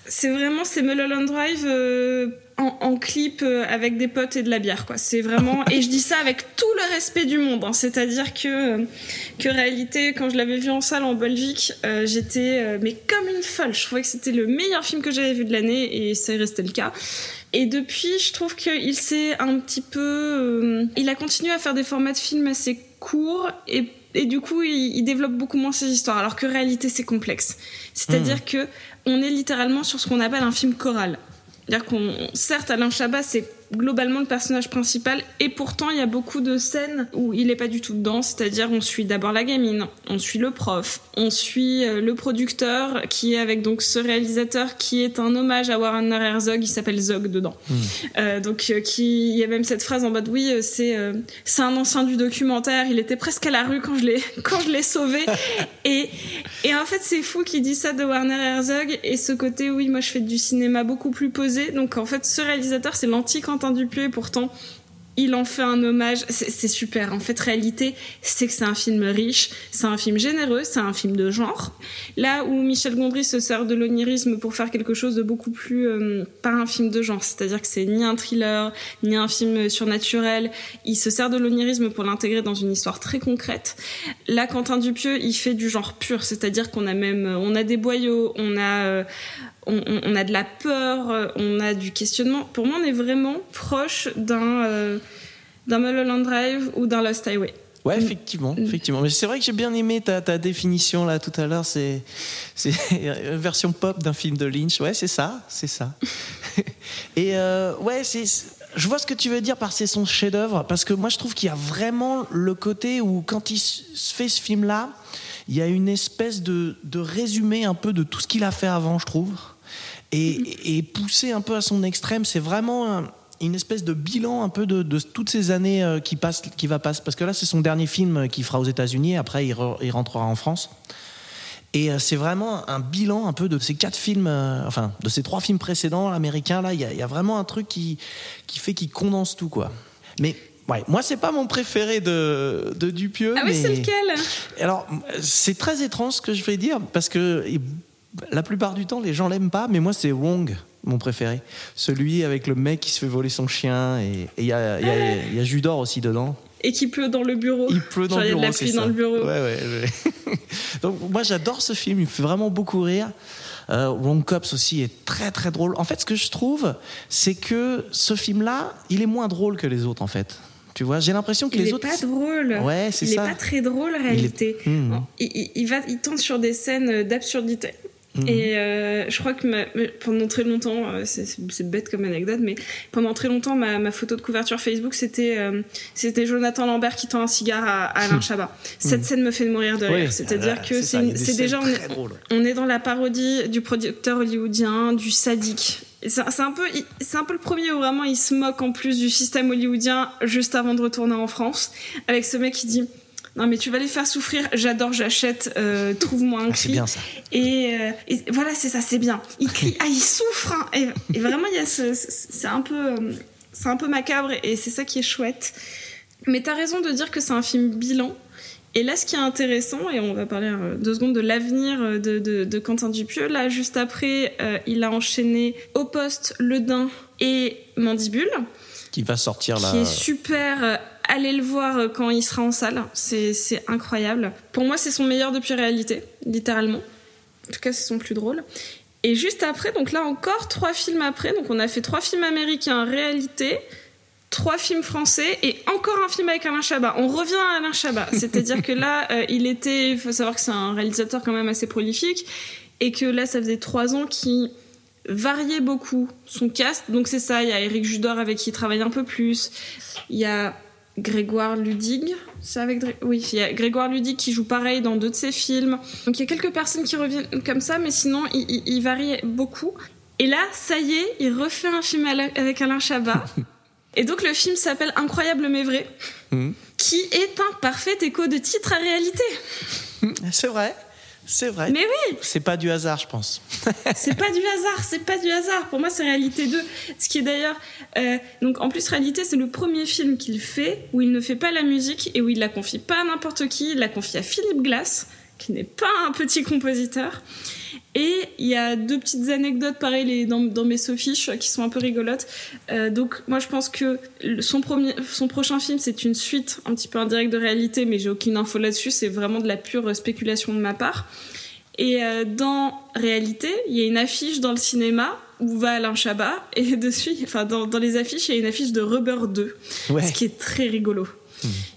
C'est vraiment, c'est Mulholland Drive euh, en, clip euh, avec des potes et de la bière, quoi. C'est vraiment, et je dis ça avec tout le respect du monde. Hein. C'est-à-dire que, euh, que réalité, quand je l'avais vu en salle en Belgique, j'étais, mais comme une folle. Je trouvais que c'était le meilleur film que j'avais vu de l'année et c'est resté le cas. Et depuis, je trouve qu'il s'est un petit peu, il a continué à faire des formats de films assez court et, et du coup il, développe beaucoup moins ses histoires alors que réalité c'est complexe. C'est-à-dire hmm. que on est littéralement sur ce qu'on appelle un film choral. C'est-à-dire qu'on certes Alain Chabat c'est globalement le personnage principal. Et pourtant il y a beaucoup de scènes où il est pas du tout dedans, c'est-à-dire on suit d'abord la gamine, on suit le prof, on suit euh, le producteur qui est avec donc ce réalisateur qui est un hommage à Warner Herzog, il s'appelle Zog dedans. Hmm. Euh, donc euh, qui il y a même cette phrase en mode oui c'est c'est un ancien du documentaire, il était presque à la rue quand je l'ai quand je l'ai sauvé. Et et en fait c'est fou qu'il dit ça de Warner Herzog et ce côté oui moi je fais du cinéma beaucoup plus posé. Donc en fait ce réalisateur c'est l'anti Quentin Dupieux, pourtant il en fait un hommage, c'est super. En fait, réalité, c'est que c'est un film riche, c'est un film généreux, c'est un film de genre. Là où Michel Gondry se sert de l'onirisme pour faire quelque chose de beaucoup plus euh, pas un film de genre, c'est-à-dire que c'est ni un thriller, ni un film surnaturel. Il se sert de l'onirisme pour l'intégrer dans une histoire très concrète. Là, Quentin Dupieux, il fait du genre pur, c'est-à-dire qu'on a même, on a des boyaux, on a euh, on, a de la peur, on a du questionnement. Pour moi, on est vraiment proche d'un euh, d'un Mulholland Drive ou d'un Lost Highway. Ouais, effectivement, effectivement. Mais c'est vrai que j'ai bien aimé ta, ta, définition là tout à l'heure. C'est c'est une version pop d'un film de Lynch. Ouais, c'est ça, c'est ça. Et euh, ouais, c'est je vois ce que tu veux dire par c'est son chef-d'œuvre parce que moi je trouve qu'il y a vraiment le côté où quand il se fait ce film là, il y a une espèce de, de résumé un peu de tout ce qu'il a fait avant, je trouve et, pousser un peu à son extrême. C'est vraiment une espèce de bilan un peu de, toutes ces années euh, qui passent, qui va passer. Parce que là, c'est son dernier film qu'il fera aux États-Unis. Après, il, rentrera en France. Et euh, c'est vraiment un bilan un peu de ces quatre films, euh, enfin de ces trois films précédents américains. Là, il y, a vraiment un truc qui, qui fait qu'il condense tout, quoi. Mais ouais, moi, c'est pas mon préféré de, de Dupieux. Ah oui, c'est lequel? Alors, c'est très étrange ce que je vais dire parce que la plupart du temps, les gens l'aiment pas, mais moi, c'est Wong, mon préféré. Celui avec le mec qui se fait voler son chien, et il y a, y, a, y a Judor aussi dedans. Et qui pleut dans le bureau. Il pleut dans le bureau. Il y a de la pluie dans le bureau. Ouais, ouais, Donc, moi, j'adore ce film, il me fait vraiment beaucoup rire. Euh, Wrong Cops aussi est très très drôle. En fait, ce que je trouve, c'est que ce film-là, il est moins drôle que les autres, en fait. Tu vois, j'ai l'impression que les autres. Il est pas drôle. Ouais, c'est ça. Il est pas très drôle, en réalité. Il, hmm. il, il, va, il tente sur des scènes d'absurdité Mhm. Et euh, je crois que pendant très longtemps, euh, c'est bête comme anecdote, mais pendant très longtemps, ma, ma photo de couverture Facebook, c'était euh, c'était Jonathan Lambert qui tend un cigare à, Alain Chabat. Cette scène me fait mourir de rire. C'est-à-dire que c'est déjà on est, on est, dans la parodie du producteur hollywoodien, du sadique. C'est un peu c'est un peu le premier où vraiment il se moque en plus du système hollywoodien juste avant de retourner en France avec ce mec qui dit non mais tu vas les faire souffrir. J'adore, j'achète. Euh, Trouve-moi un ah, cri. Bien, ça. Et, euh, et, voilà, c'est ça, c'est bien. Il crie, ah il souffre. Hein. Et, et, vraiment, il y a ce, c'est un peu, euh, c'est un peu macabre et c'est ça qui est chouette. Mais t'as raison de dire que c'est un film bilan. Et là, ce qui est intéressant, et on va parler deux secondes de l'avenir de, de, de, Quentin Dupieux, là, juste après, euh, il a enchaîné Au Poste, Le Dain et Mandibule. Qui va sortir là. Qui est super allez le voir euh, quand il sera en salle. C'est incroyable. Pour moi, c'est son meilleur depuis réalité, littéralement. En tout cas, c'est son plus drôle. Et juste après, donc là encore, trois films après. Donc on a fait trois films américains, réalité, trois films français et encore un film avec Alain Chabat. On revient à Alain Chabat. C'est-à-dire que là, euh, il était, il faut savoir que c'est un réalisateur quand même assez prolifique et que là, ça faisait trois ans qu'il variait beaucoup son cast. Donc c'est ça, il y a Eric Judor avec qui il travaille un peu plus. Il y a Grégoire Ludig. C'est avec oui, il y a Grégoire Ludig qui joue pareil dans deux de ses films. Donc il y a quelques personnes qui reviennent comme ça, mais sinon il, varie beaucoup. Et là, ça y est, il refait un film avec Alain Chabat. Et donc le film s'appelle Incroyable mais vrai, mmh. qui est un parfait écho de titre à réalité. C'est vrai. C'est vrai. Mais oui. C'est pas du hasard, je pense. c'est pas du hasard, c'est pas du hasard. Pour moi, c'est Réalité 2. Ce qui est d'ailleurs. Euh, donc, en plus, Réalité, c'est le premier film qu'il fait où il ne fait pas la musique et où il la confie pas à n'importe qui. Il la confie à Philippe Glass, qui n'est pas un petit compositeur. Et il y a deux petites anecdotes pareilles dans, dans mes sophiches qui sont un peu rigolotes. Euh, donc moi je pense que son, premier, son prochain film c'est une suite un petit peu indirecte de réalité, mais j'ai aucune info là-dessus, c'est vraiment de la pure spéculation de ma part. Et euh, dans réalité, il y a une affiche dans le cinéma où va Alain Chabat et dessus, enfin dans, dans les affiches, il y a une affiche de Rubber 2, ce qui est très rigolo.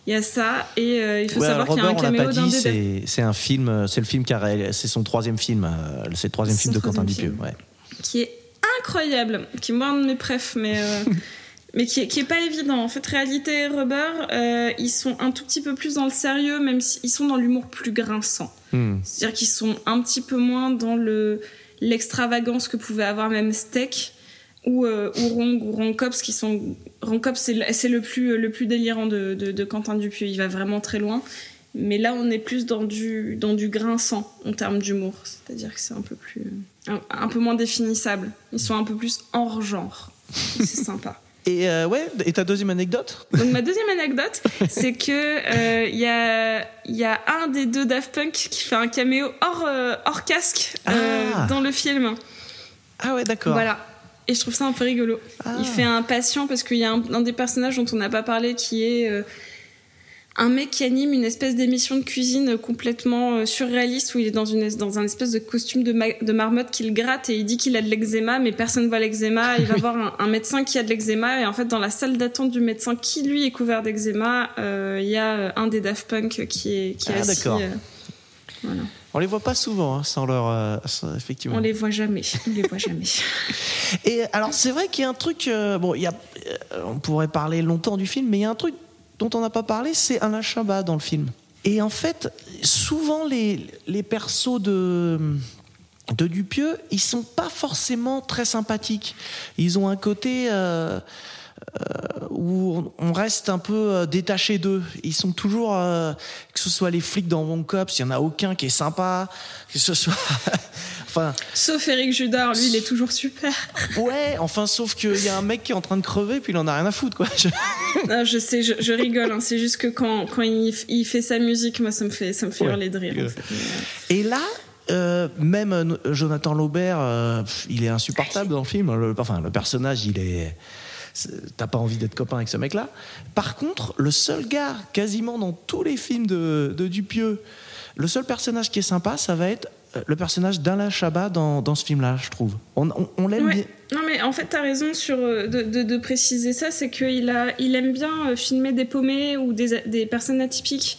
Il y a ça et euh, il faut savoir qu'il y a un caméo d'un des C'est un film, euh, c'est le film qui c'est son troisième film, euh, c'est le troisième film de Quentin Dupieux, ouais. Qui est incroyable, qui est moi un de mes préfs, mais mais qui est, qui est pas évident. En fait, réalité et Rubber, ils sont un tout petit peu plus dans le sérieux, même s'ils sont dans l'humour plus grinçant. Hmm. C'est-à-dire qu'ils sont un petit peu moins dans le l'extravagance que pouvait avoir même Steak ou, euh, ou Rong ou Rong Cops qui sont Rong Cops c'est le plus le plus délirant de, de, Quentin Dupieux il va vraiment très loin mais là on est plus dans du dans du grinçant en termes d'humour c'est-à-dire que c'est un peu plus un, peu moins définissable ils sont un peu plus hors genre c'est sympa et euh, ouais, et ta deuxième anecdote? Donc ma deuxième anecdote, c'est que il euh, y a il y a un des deux Daft Punk qui fait un caméo hors hors casque ah. dans le film. Ah ouais, d'accord. Voilà. Et je trouve ça un peu rigolo. Il ah. fait un patient parce qu'il y a un, des personnages dont on n'a pas parlé qui est euh, un mec qui anime une espèce d'émission de cuisine complètement euh, surréaliste où il est dans, une, dans un espèce de costume de, de marmotte qu'il gratte et il dit qu'il a de l'eczéma mais personne ne voit l'eczéma. Il va voir un, médecin qui a de l'eczéma et en fait dans la salle d'attente du médecin qui lui est couvert d'eczéma, euh, il y a un des Daft Punk qui est, qui est ah, assis. Voilà. On les voit pas souvent hein, sans leur euh, effectivement. On les voit jamais. On les voit jamais. Et alors c'est vrai qu'il y a un truc. Euh, bon, il y a, euh, on pourrait parler longtemps du film, mais il y a un truc dont on n'a pas parlé, c'est Alain Chabat dans le film. Et en fait, souvent les les persos de de Dupieux, ils sont pas forcément très sympathiques. Ils ont un côté euh, où on reste un peu euh, détaché d'eux. Ils sont toujours, euh, que ce soit les flics dans One Cops, il y en a aucun qui est sympa, que ce soit, enfin. Sauf Eric Judor, lui, il est toujours super. ouais, enfin, sauf qu'il y a un mec qui est en train de crever, puis il en a rien à foutre, quoi. Je, non, je sais, je, rigole. Hein. C'est juste que quand, quand il, il, fait sa musique, moi, ça me fait, ça me fait hurler de rire. Et là, même Jonathan Laubert, il est insupportable dans le film. enfin, le personnage, il est t'as pas envie d'être copain avec ce mec-là. Par contre, le seul gars, quasiment dans tous les films de, Dupieux, le seul personnage qui est sympa, ça va être euh, le personnage d'Alain Chabat dans, dans ce film-là, je trouve. On, on, l'aime bien. Non, mais en fait, tu as raison sur, euh, de, de, préciser ça, c'est qu'il il aime bien euh, filmer des paumés ou des, des personnes atypiques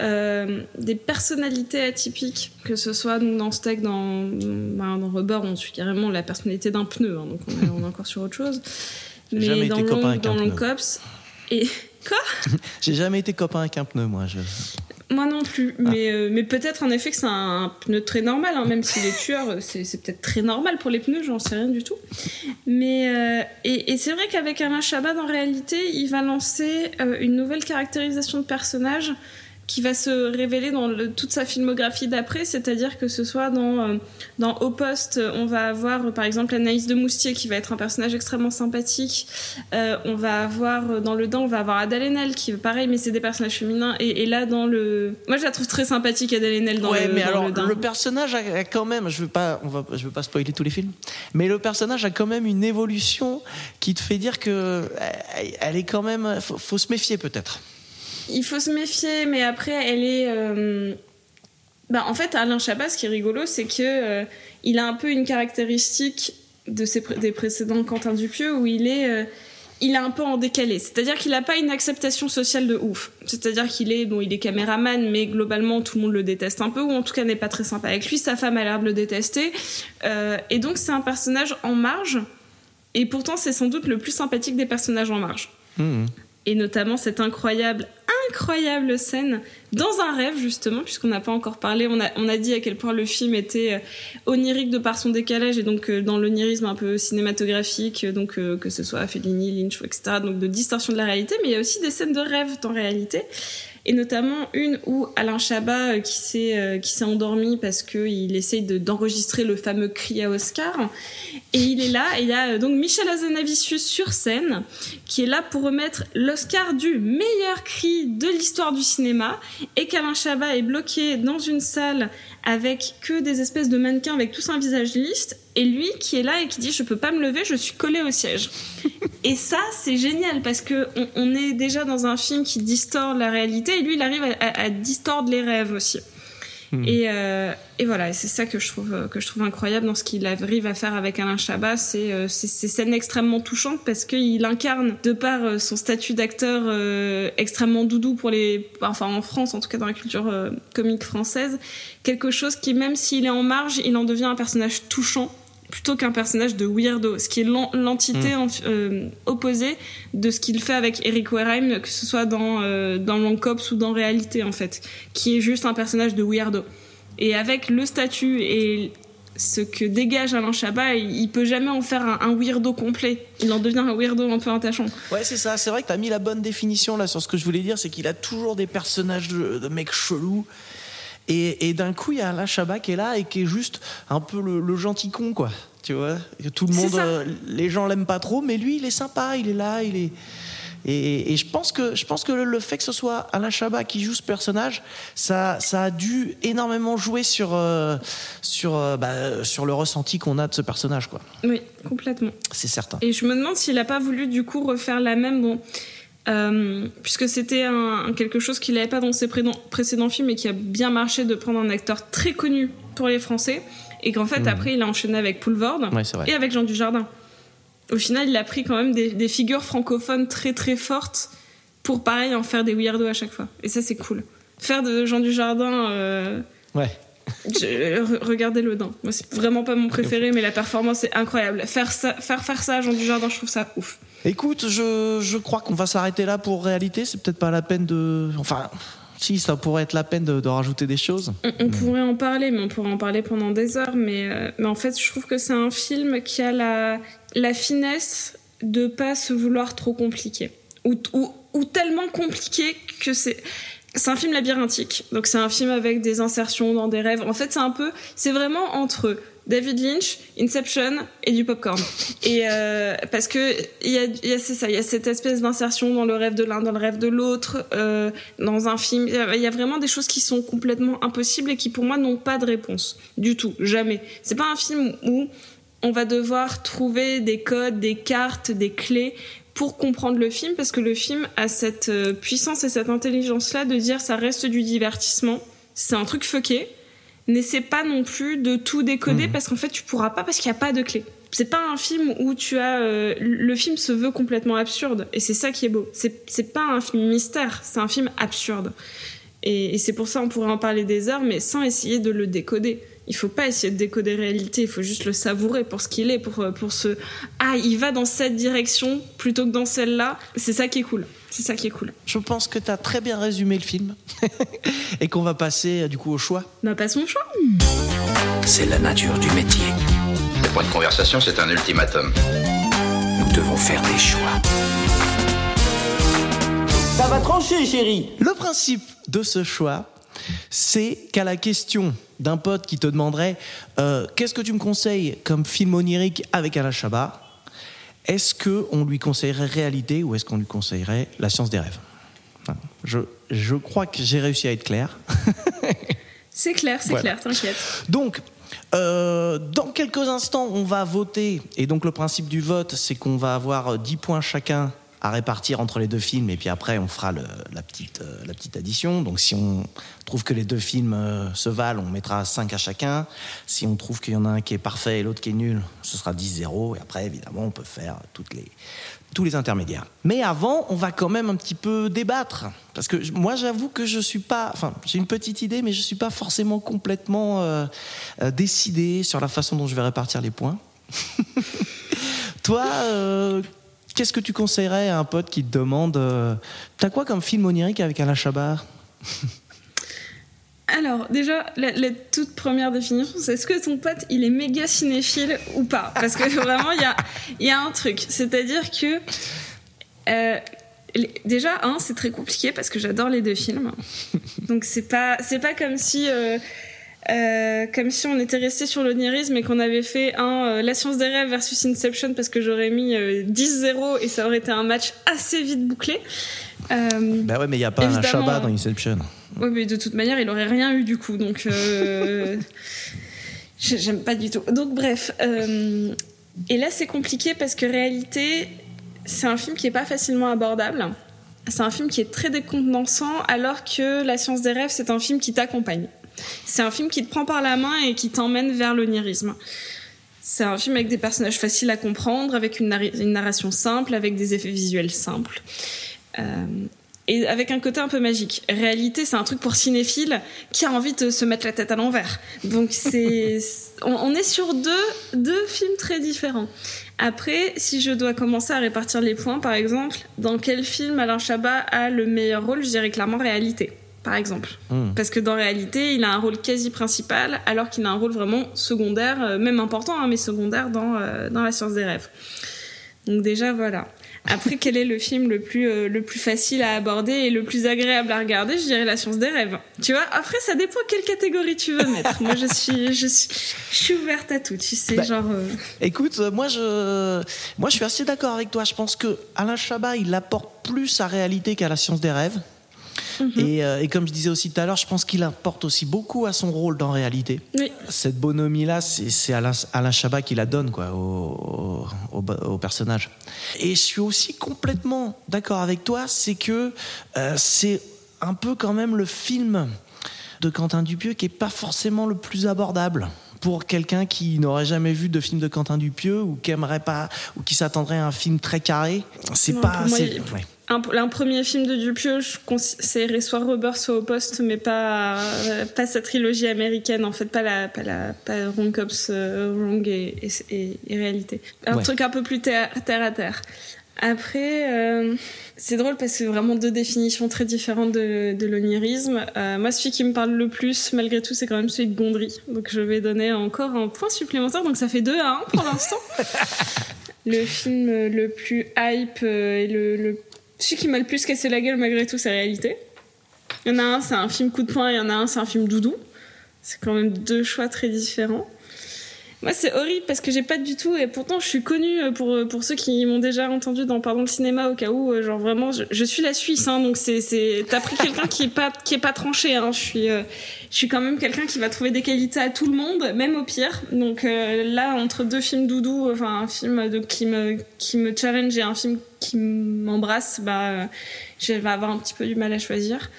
euh, des personnalités atypiques, que ce soit dans Steak, dans, bah, dans Rubber, on suit carrément la personnalité d'un pneu, hein, donc on est, on est, encore sur autre chose. Mais jamais dans été copain avec un pneu. Cops, et quoi J'ai jamais été copain avec un pneu, moi. Je... Moi non plus, Ah. mais, euh, mais peut-être en effet que c'est un, pneu très normal, hein, même s'il est tueur, euh, c'est c'est peut-être très normal pour les pneus, j'en sais rien du tout. Mais euh, et, et c'est vrai qu'avec Alain Chabat, en réalité, il va lancer euh, une nouvelle caractérisation de personnage qui va se révéler dans le- toute sa filmographie d'après, c'est-à-dire que ce soit dans, euh, dans Au Poste, on va avoir euh, par exemple Anaïs de Moustier qui va être un personnage extrêmement sympathique. Euh, on va avoir euh, dans Le Dain, on va avoir Adèle Haenel qui pareil, mais c'est des personnages féminins. Et, et là dans le, moi je la trouve très sympathique Adèle Haenel dans ouais, le. mais dans alors le, Dain. le personnage a, quand même, je veux pas, on va, je veux pas spoiler tous les films, mais le personnage a quand même une évolution qui te fait dire que elle est quand même, faut, faut se méfier peut-être. Il faut se méfier, mais après, elle est. euh, Bah, en fait, Alain Chabat, ce qui est rigolo, c'est que euh, il a un peu une caractéristique de ses des précédents Quentin Dupieux où il est. euh, Il est un peu en décalé, c'est-à-dire qu'il n'a pas une acceptation sociale de ouf. C'est-à-dire qu'il est bon, il est caméraman, mais globalement tout le monde le déteste un peu, ou en tout cas n'est pas très sympa avec lui. Sa femme a l'air de le détester, et donc c'est un personnage en marge. Et pourtant, c'est sans doute le plus sympathique des personnages en marge Mhm. et notamment cette incroyable, incroyable scène dans un rêve justement, puisqu'on n'a pas encore parlé, on a, on a dit à quel point le film était euh, onirique de par son décalage et donc euh, dans l'onirisme un peu cinématographique, euh, donc que ce soit Fellini, Lynch, etc., donc de distorsion de la réalité, mais il y a aussi des scènes de rêve en réalité. Et notamment une où Alain Chabat qui s'est qui s'est endormi parce qu'il essaye de- d'enregistrer le fameux cri à Oscar et il est là et il y a donc Michel Azanavicius sur scène qui est là pour remettre l'Oscar du meilleur cri de l'histoire du cinéma et qu'Alain Chabat est bloqué dans une salle avec que des espèces de mannequins avec tous un visage lisse et lui qui est là et qui dit je peux pas me lever je suis collé au siège. Et ça c'est génial parce que on, on est déjà dans un film qui distord la réalité et lui il arrive à, à- à distordre les rêves aussi et, euh, et voilà, c'est ça que je trouve que je trouve incroyable dans ce qu'il arrive à faire avec Alain Chabat, c'est euh, ces scènes extrêmement touchantes parce qu'il incarne de par euh, son statut d'acteur euh, extrêmement doudou pour les, enfin en France en tout cas dans la culture euh, comique française, quelque chose qui même s'il est en marge, il en devient un personnage touchant plutôt qu'un personnage de weirdo, ce qui est l'en- l'entité en- euh, opposée de ce qu'il fait avec Eric Wareheim, que ce soit dans, euh, dans Long Cops ou dans Réalité en fait, qui est juste un personnage de weirdo. Et avec le statut et ce que dégage Alain Chabat, il, peut jamais en faire un, un weirdo complet. Il en devient un weirdo un peu attachant. Ouais, c'est ça. C'est vrai que t'as mis la bonne définition là sur ce que je voulais dire, c'est qu'il a toujours des personnages de, de mecs chelous. Et, et d'un coup, il y a Alain Chabat qui est là et qui est juste un peu le, le gentil con, quoi. Tu vois Tout le monde, euh, les gens l'aiment pas trop, mais lui, il est sympa, il est là, il est. Et, et je pense que je pense que le, le fait que ce soit Alain Chabat qui joue ce personnage, ça ça a dû énormément jouer sur euh, sur euh, bah, sur le ressenti qu'on a de ce personnage, quoi. Oui, complètement. C'est certain. Et je me demande s'il a pas voulu du coup refaire la même, bon, euh, puisque c'était quelque chose qu'il n'avait pas dans ses précédents films et qui a bien marché de prendre un acteur très connu pour les Français, et qu'en fait après il a enchaîné avec Poulvord Ouais, et avec Jean Dujardin. Au final, il a pris quand même des, des figures francophones très très fortes pour pareil en faire des weirdos à chaque fois. Et ça c'est cool. Faire de Jean Dujardin euh, Ouais. je- re- regardez le Dain. Moi, c'est vraiment pas mon préféré, mais la performance est incroyable. Faire ça, faire faire ça à Jean Dujardin, je trouve ça ouf. Écoute, je, je crois qu'on va s'arrêter là pour réalité. C'est peut-être pas la peine de. Enfin, si, ça pourrait être la peine de, rajouter des choses. On, on pourrait en parler, mais on pourrait en parler pendant des heures. Mais, euh, mais en fait, je trouve que c'est un film qui a la, la finesse de pas se vouloir trop compliqué. Ou, ou, ou tellement compliqué que c'est. C'est un film labyrinthique. Donc, c'est un film avec des insertions dans des rêves. En fait, c'est un peu. C'est vraiment entre David Lynch, Inception et du popcorn. Et euh, parce que il y a, il y a c'est ça, il y a cette espèce d'insertion dans le rêve de l'un, dans le rêve de l'autre, euh, dans un film. Il y a- il y a vraiment des choses qui sont complètement impossibles et qui pour moi n'ont pas de réponse du tout, jamais. C'est pas un film où on va devoir trouver des codes, des cartes, des clés pour comprendre le film parce que le film a cette euh, puissance et cette intelligence là de dire ça reste du divertissement. C'est un truc fucké n'essaie pas non plus de tout décoder parce qu'en fait tu pourras pas parce qu'il n'y a pas de clé. C'est pas un film où tu as euh, le film se veut complètement absurde et c'est ça qui est beau. C'est pas un film mystère, c'est un film absurde. Et, c'est pour ça on pourrait en parler des heures, mais sans essayer de le décoder. Il faut pas essayer de décoder réalité, il faut juste le savourer pour ce qu'il est, pour, pour ce ah il va dans cette direction plutôt que dans celle-là. C'est ça qui est cool. C'est ça qui est cool. Je pense que tu as très bien résumé le film et qu'on va passer du coup au choix. Bah passons au choix. C'est la nature du métier. Le point de conversation, c'est un ultimatum. Nous devons faire des choix. Ça va trancher, chérie. Le principe de ce choix, c'est qu'à la question d'un pote qui te demanderait euh, Qu'est-ce que tu me conseilles comme film onirique avec Alain Chabat? Est-ce qu'on lui conseillerait réalité ou est-ce qu'on lui conseillerait la science des rêves? Je, je crois que j'ai réussi à être clair. c'est clair, c'est clair, t'inquiète. Donc, euh, dans quelques instants, on va voter. Et donc, le principe du vote, c'est qu'on va avoir 10 points chacun à répartir entre les deux films et puis après on fera la, petite, euh, la petite addition. Donc si on trouve que les deux films euh, se valent, on mettra 5 à chacun. Si on trouve qu'il y en a un qui est parfait et l'autre qui est nul, ce sera 10-0 et après évidemment on peut faire les, tous les intermédiaires. Mais avant, on va quand même un petit peu débattre parce que moi j'avoue que je suis pas enfin j'ai une petite idée mais je suis pas forcément complètement euh, décidé sur la façon dont je vais répartir les points. Toi Qu'est-ce que tu conseillerais à un pote qui te demande euh, T'as quoi comme film onirique avec Alain Chabat? Alors, déjà, la, toute première définition, c'est est-ce que ton pote, il est méga cinéphile ou pas? Parce que vraiment, il y a, y a, un truc. C'est-à-dire que. Euh, déjà, un, c'est très compliqué parce que j'adore les deux films. Donc, c'est pas, c'est pas comme si. Euh, euh, comme si on était resté sur l'onirisme et qu'on avait fait un euh, La science des rêves versus Inception parce que j'aurais mis 10-0 euh, et ça aurait été un match assez vite bouclé. bah ouais, mais il n'y a pas un Shabbat dans Inception. Oui, mais de toute manière, il aurait rien eu du coup, donc j'aime pas du tout. Donc bref, et là c'est compliqué parce que réalité, c'est un film qui est pas facilement abordable. C'est un film qui est très décontenançant alors que La science des rêves, c'est un film qui t'accompagne. C'est un film qui te prend par la main et qui t'emmène vers l'onirisme. C'est un film avec des personnages faciles à comprendre, avec une, narration simple, avec des effets visuels simples. Euh, et avec un côté un peu magique. Réalité, c'est un truc pour cinéphiles qui a envie de se mettre la tête à l'envers. Donc c'est, on, est sur deux, deux films très différents. Après, si je dois commencer à répartir les points, par exemple, dans quel film Alain Chabat a le meilleur rôle, je dirais clairement réalité par exemple. Hmm. Parce que dans réalité, il a un rôle quasi principal, alors qu'il a un rôle vraiment secondaire, euh, même important, hein, mais secondaire dans, euh, dans la science des rêves. Donc déjà, voilà. Après, quel est le film le plus, euh, le plus facile à aborder et le plus agréable à regarder? Je dirais La science des rêves. Tu vois, après, ça dépend quelle catégorie tu veux mettre. moi, je suis, je suis, je suis ouverte à tout, tu sais, bah, genre... Écoute, moi je, moi, je suis assez d'accord avec toi. Je pense que Alain Chabat, il apporte plus à réalité qu'à La science des rêves. Mhm. Euh, et, comme je disais aussi tout à l'heure, je pense qu'il apporte aussi beaucoup à son rôle dans réalité. Cette bonhomie-là, c'est Alain, Alain, Chabat qui la donne quoi, au, au, personnage. Et je suis aussi complètement d'accord avec toi, c'est que euh, c'est un peu quand même le film de Quentin Dupieux qui est pas forcément le plus abordable pour quelqu'un qui n'aurait jamais vu de film de Quentin Dupieux ou qui aimerait pas ou qui s'attendrait à un film très carré. C'est pas. assez un, un, premier film de Dupieux, je conseillerais soit Robert, soit Au Poste, mais pas, euh, pas sa trilogie américaine, en fait, pas la, pas la, pas Wrong Cops, euh, Wrong et, et, et, Réalité. Un truc un peu plus terre, à terre. Après, euh, c'est drôle parce que c'est vraiment deux définitions très différentes de, de l'onirisme. moi, celui qui me parle le plus, malgré tout, c'est quand même celui de Gondry. Donc, je vais donner encore un point supplémentaire. Donc, ça fait 2 à 1 pour l'instant. le film le plus hype et le, le celui qui m'a le plus cassé la gueule malgré tout, c'est réalité. Il y en a un, c'est un film coup de poing, il y en a un, c'est un film doudou. C'est quand même deux choix très différents. Moi, c'est horrible parce que j'ai pas du tout, et pourtant je suis connue pour, pour ceux qui m'ont déjà entendu dans Pardon le cinéma au cas où, euh, genre vraiment, je, suis la Suisse, hein, donc c'est, t'as pris quelqu'un qui est pas, qui est pas tranché, hein, je suis, euh, je suis quand même quelqu'un qui va trouver des qualités à tout le monde, même au pire. Donc euh, là, entre deux films doudou, enfin un film de, qui me, qui me challenge et un film qui m'embrasse, bah, je vais avoir un petit peu du mal à choisir.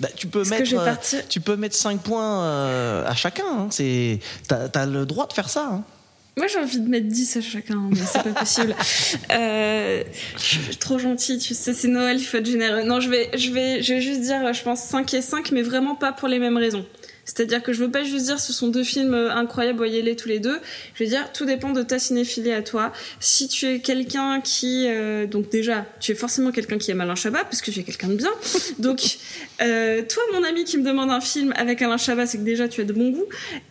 Bah, tu peux mettre, euh, tu peux mettre 5 points euh, à chacun. Hein. C'est, t'as, as le droit de faire ça. Hein. Moi, j'ai envie de mettre 10 à chacun, mais c'est pas possible. euh, je suis trop gentille, tu sais, c'est Noël, il faut être généreux. Non, je vais, je vais, je vais juste dire, je pense 5 et 5, mais vraiment pas pour les mêmes raisons. C'est-à-dire que je veux pas juste dire ce sont deux films incroyables, voyez-les tous les deux. Je veux dire, tout dépend de ta cinéphilie à toi. Si tu es quelqu'un qui, euh, donc déjà, tu es forcément quelqu'un qui aime Alain Chabat, parce que tu es quelqu'un de bien. Donc, euh, toi, mon ami qui me demande un film avec Alain Chabat, c'est que déjà tu as de bon goût.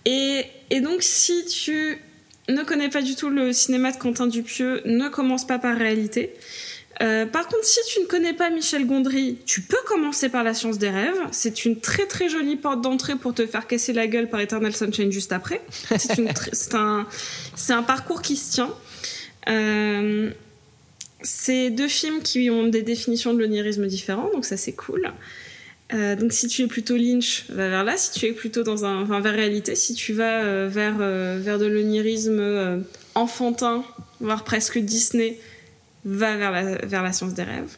Et, et donc, si tu ne connais pas du tout le cinéma de Quentin Dupieux, ne commence pas par réalité. Euh, par contre, si tu ne connais pas Michel Gondry, tu peux commencer par La Science des rêves. C'est une très très jolie porte d'entrée pour te faire casser la gueule par Eternal Sunshine juste après. C'est un, un parcours qui se tient. Euh, c'est deux films qui ont des définitions de l'onirisme différentes, donc ça c'est cool. Euh, donc si tu es plutôt Lynch, va vers là. Si tu es plutôt dans un, enfin, vers réalité, si tu vas euh, vers euh, vers de l'onirisme enfantin, voire presque Disney, va vers la, science des rêves.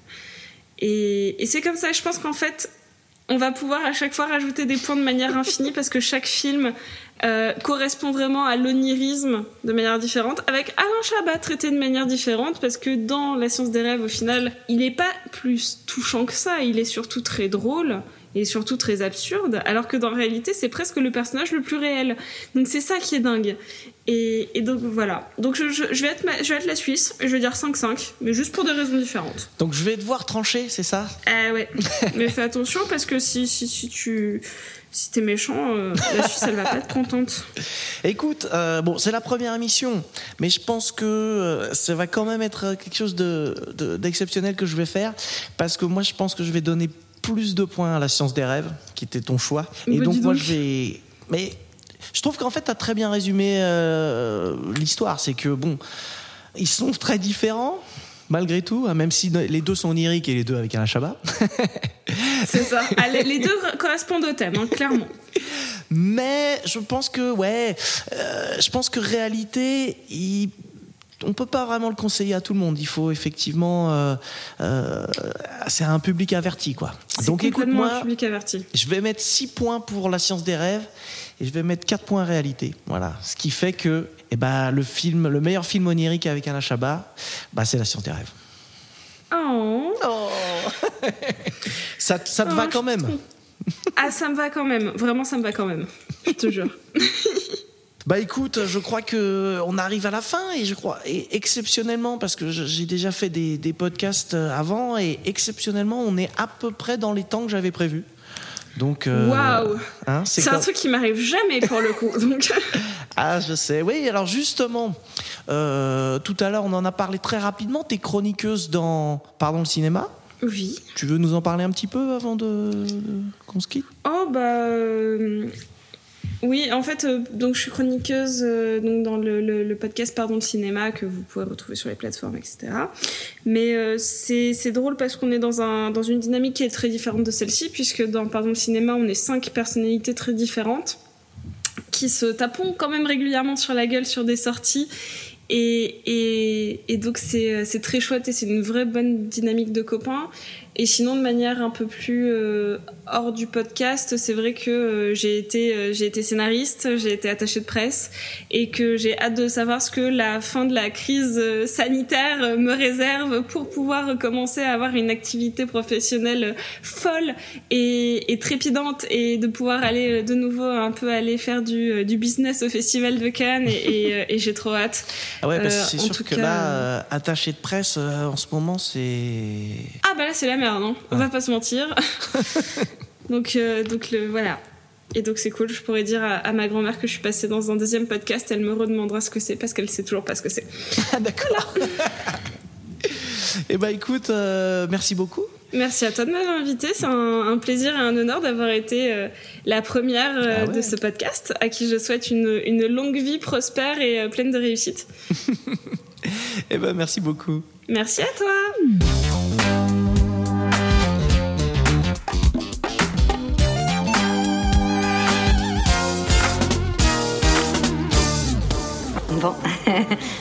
Et, et c'est comme ça, je pense qu'en fait, on va pouvoir à chaque fois rajouter des points de manière infinie parce que chaque film euh, correspond vraiment à l'onirisme de manière différente, avec Alain Chabat traité de manière différente parce que dans La science des rêves, au final, il n'est pas plus touchant que ça, il est surtout très drôle et surtout très absurde, alors que dans la réalité, c'est presque le personnage le plus réel. Donc c'est ça qui est dingue. Et, et donc voilà. Donc je, je, je, vais être ma, je vais être la Suisse, et je vais dire 5-5, mais juste pour des raisons différentes. Donc je vais devoir trancher, c'est ça? Euh ouais. mais fais attention parce que si, si, si tu... Si t'es méchant, euh, la Suisse, elle va pas être contente. Écoute, euh, bon, c'est la première émission, mais je pense que euh, ça va quand même être quelque chose d'exceptionnel de, de, que je vais faire, parce que moi, je pense que je vais donner plus de points à la science des rêves, qui était ton choix. Et bah, donc, moi, je vais. Mais je trouve qu'en fait, tu as très bien résumé euh, l'histoire. C'est que, bon, ils sont très différents, malgré tout, hein, même si les deux sont oniriques et les deux avec un Chabat. C'est ça. Ah, les, les, deux correspondent au thème, hein, clairement. Mais je pense que, ouais, euh, je pense que réalité, il on peut pas vraiment le conseiller à tout le monde. Il faut effectivement, euh, euh, c'est un public averti, quoi. Donc écoute-moi. Je vais mettre 6 points pour la science des rêves et je vais mettre 4 points réalité. Voilà, ce qui fait que, eh ben, le film, le meilleur film onirique avec Alain Chabat, bah, c'est la science des rêves. Oh. oh. ça, ça te oh, va quand même. Ah, ça me va quand même. Vraiment, ça me va quand même. Je te jure. Bah écoute, je crois que on arrive à la fin et je crois et exceptionnellement parce que j'ai déjà fait des, des, podcasts avant et exceptionnellement on est à peu près dans les temps que j'avais prévus. Donc waouh, wow. hein, c'est un truc qui m'arrive jamais pour le coup. Donc ah je sais. Oui alors justement euh, tout à l'heure on en a parlé très rapidement. T'es chroniqueuse dans pardon le cinéma. Oui. Tu veux nous en parler un petit peu avant de, de qu'on se quitte? Oh bah. Euh... Oui, en fait, euh, donc je suis chroniqueuse euh, donc dans le, podcast Pardon le cinéma que vous pouvez retrouver sur les plateformes, etc. Mais euh, c'est drôle parce qu'on est dans, un, dans une dynamique qui est très différente de celle-ci, puisque dans Pardon le cinéma, on est cinq personnalités très différentes qui se tapons quand même régulièrement sur la gueule sur des sorties. Et, et, et donc c'est très chouette et c'est une vraie bonne dynamique de copains. Et sinon, de manière un peu plus euh, hors du podcast, c'est vrai que euh, j'ai été, euh, j'ai été scénariste, j'ai été attachée de presse et que j'ai hâte de savoir ce que la fin de la crise sanitaire me réserve pour pouvoir commencer à avoir une activité professionnelle folle et, et trépidante et de pouvoir aller de nouveau un peu aller faire du, du business au Festival de Cannes et, et, et j'ai trop hâte. Ah ouais, c'est sûr que cas, là, attaché de presse, en ce moment, c'est... Ah bah là, c'est la merde. Non on va pas se mentir. donc, euh, donc le, voilà. Et donc c'est cool, je pourrais dire à, à ma grand-mère que je suis passée dans un deuxième podcast, elle me redemandera ce que c'est parce qu'elle sait toujours pas ce que c'est. Ah d'accord. Eh ben écoute, euh, merci beaucoup. Merci à toi de m'avoir invité. C'est un, un, plaisir et un honneur d'avoir été euh, la première euh, ah ouais. de ce podcast, à qui je souhaite une, une longue vie prospère et pleine de réussite. eh ben merci beaucoup. Merci à toi.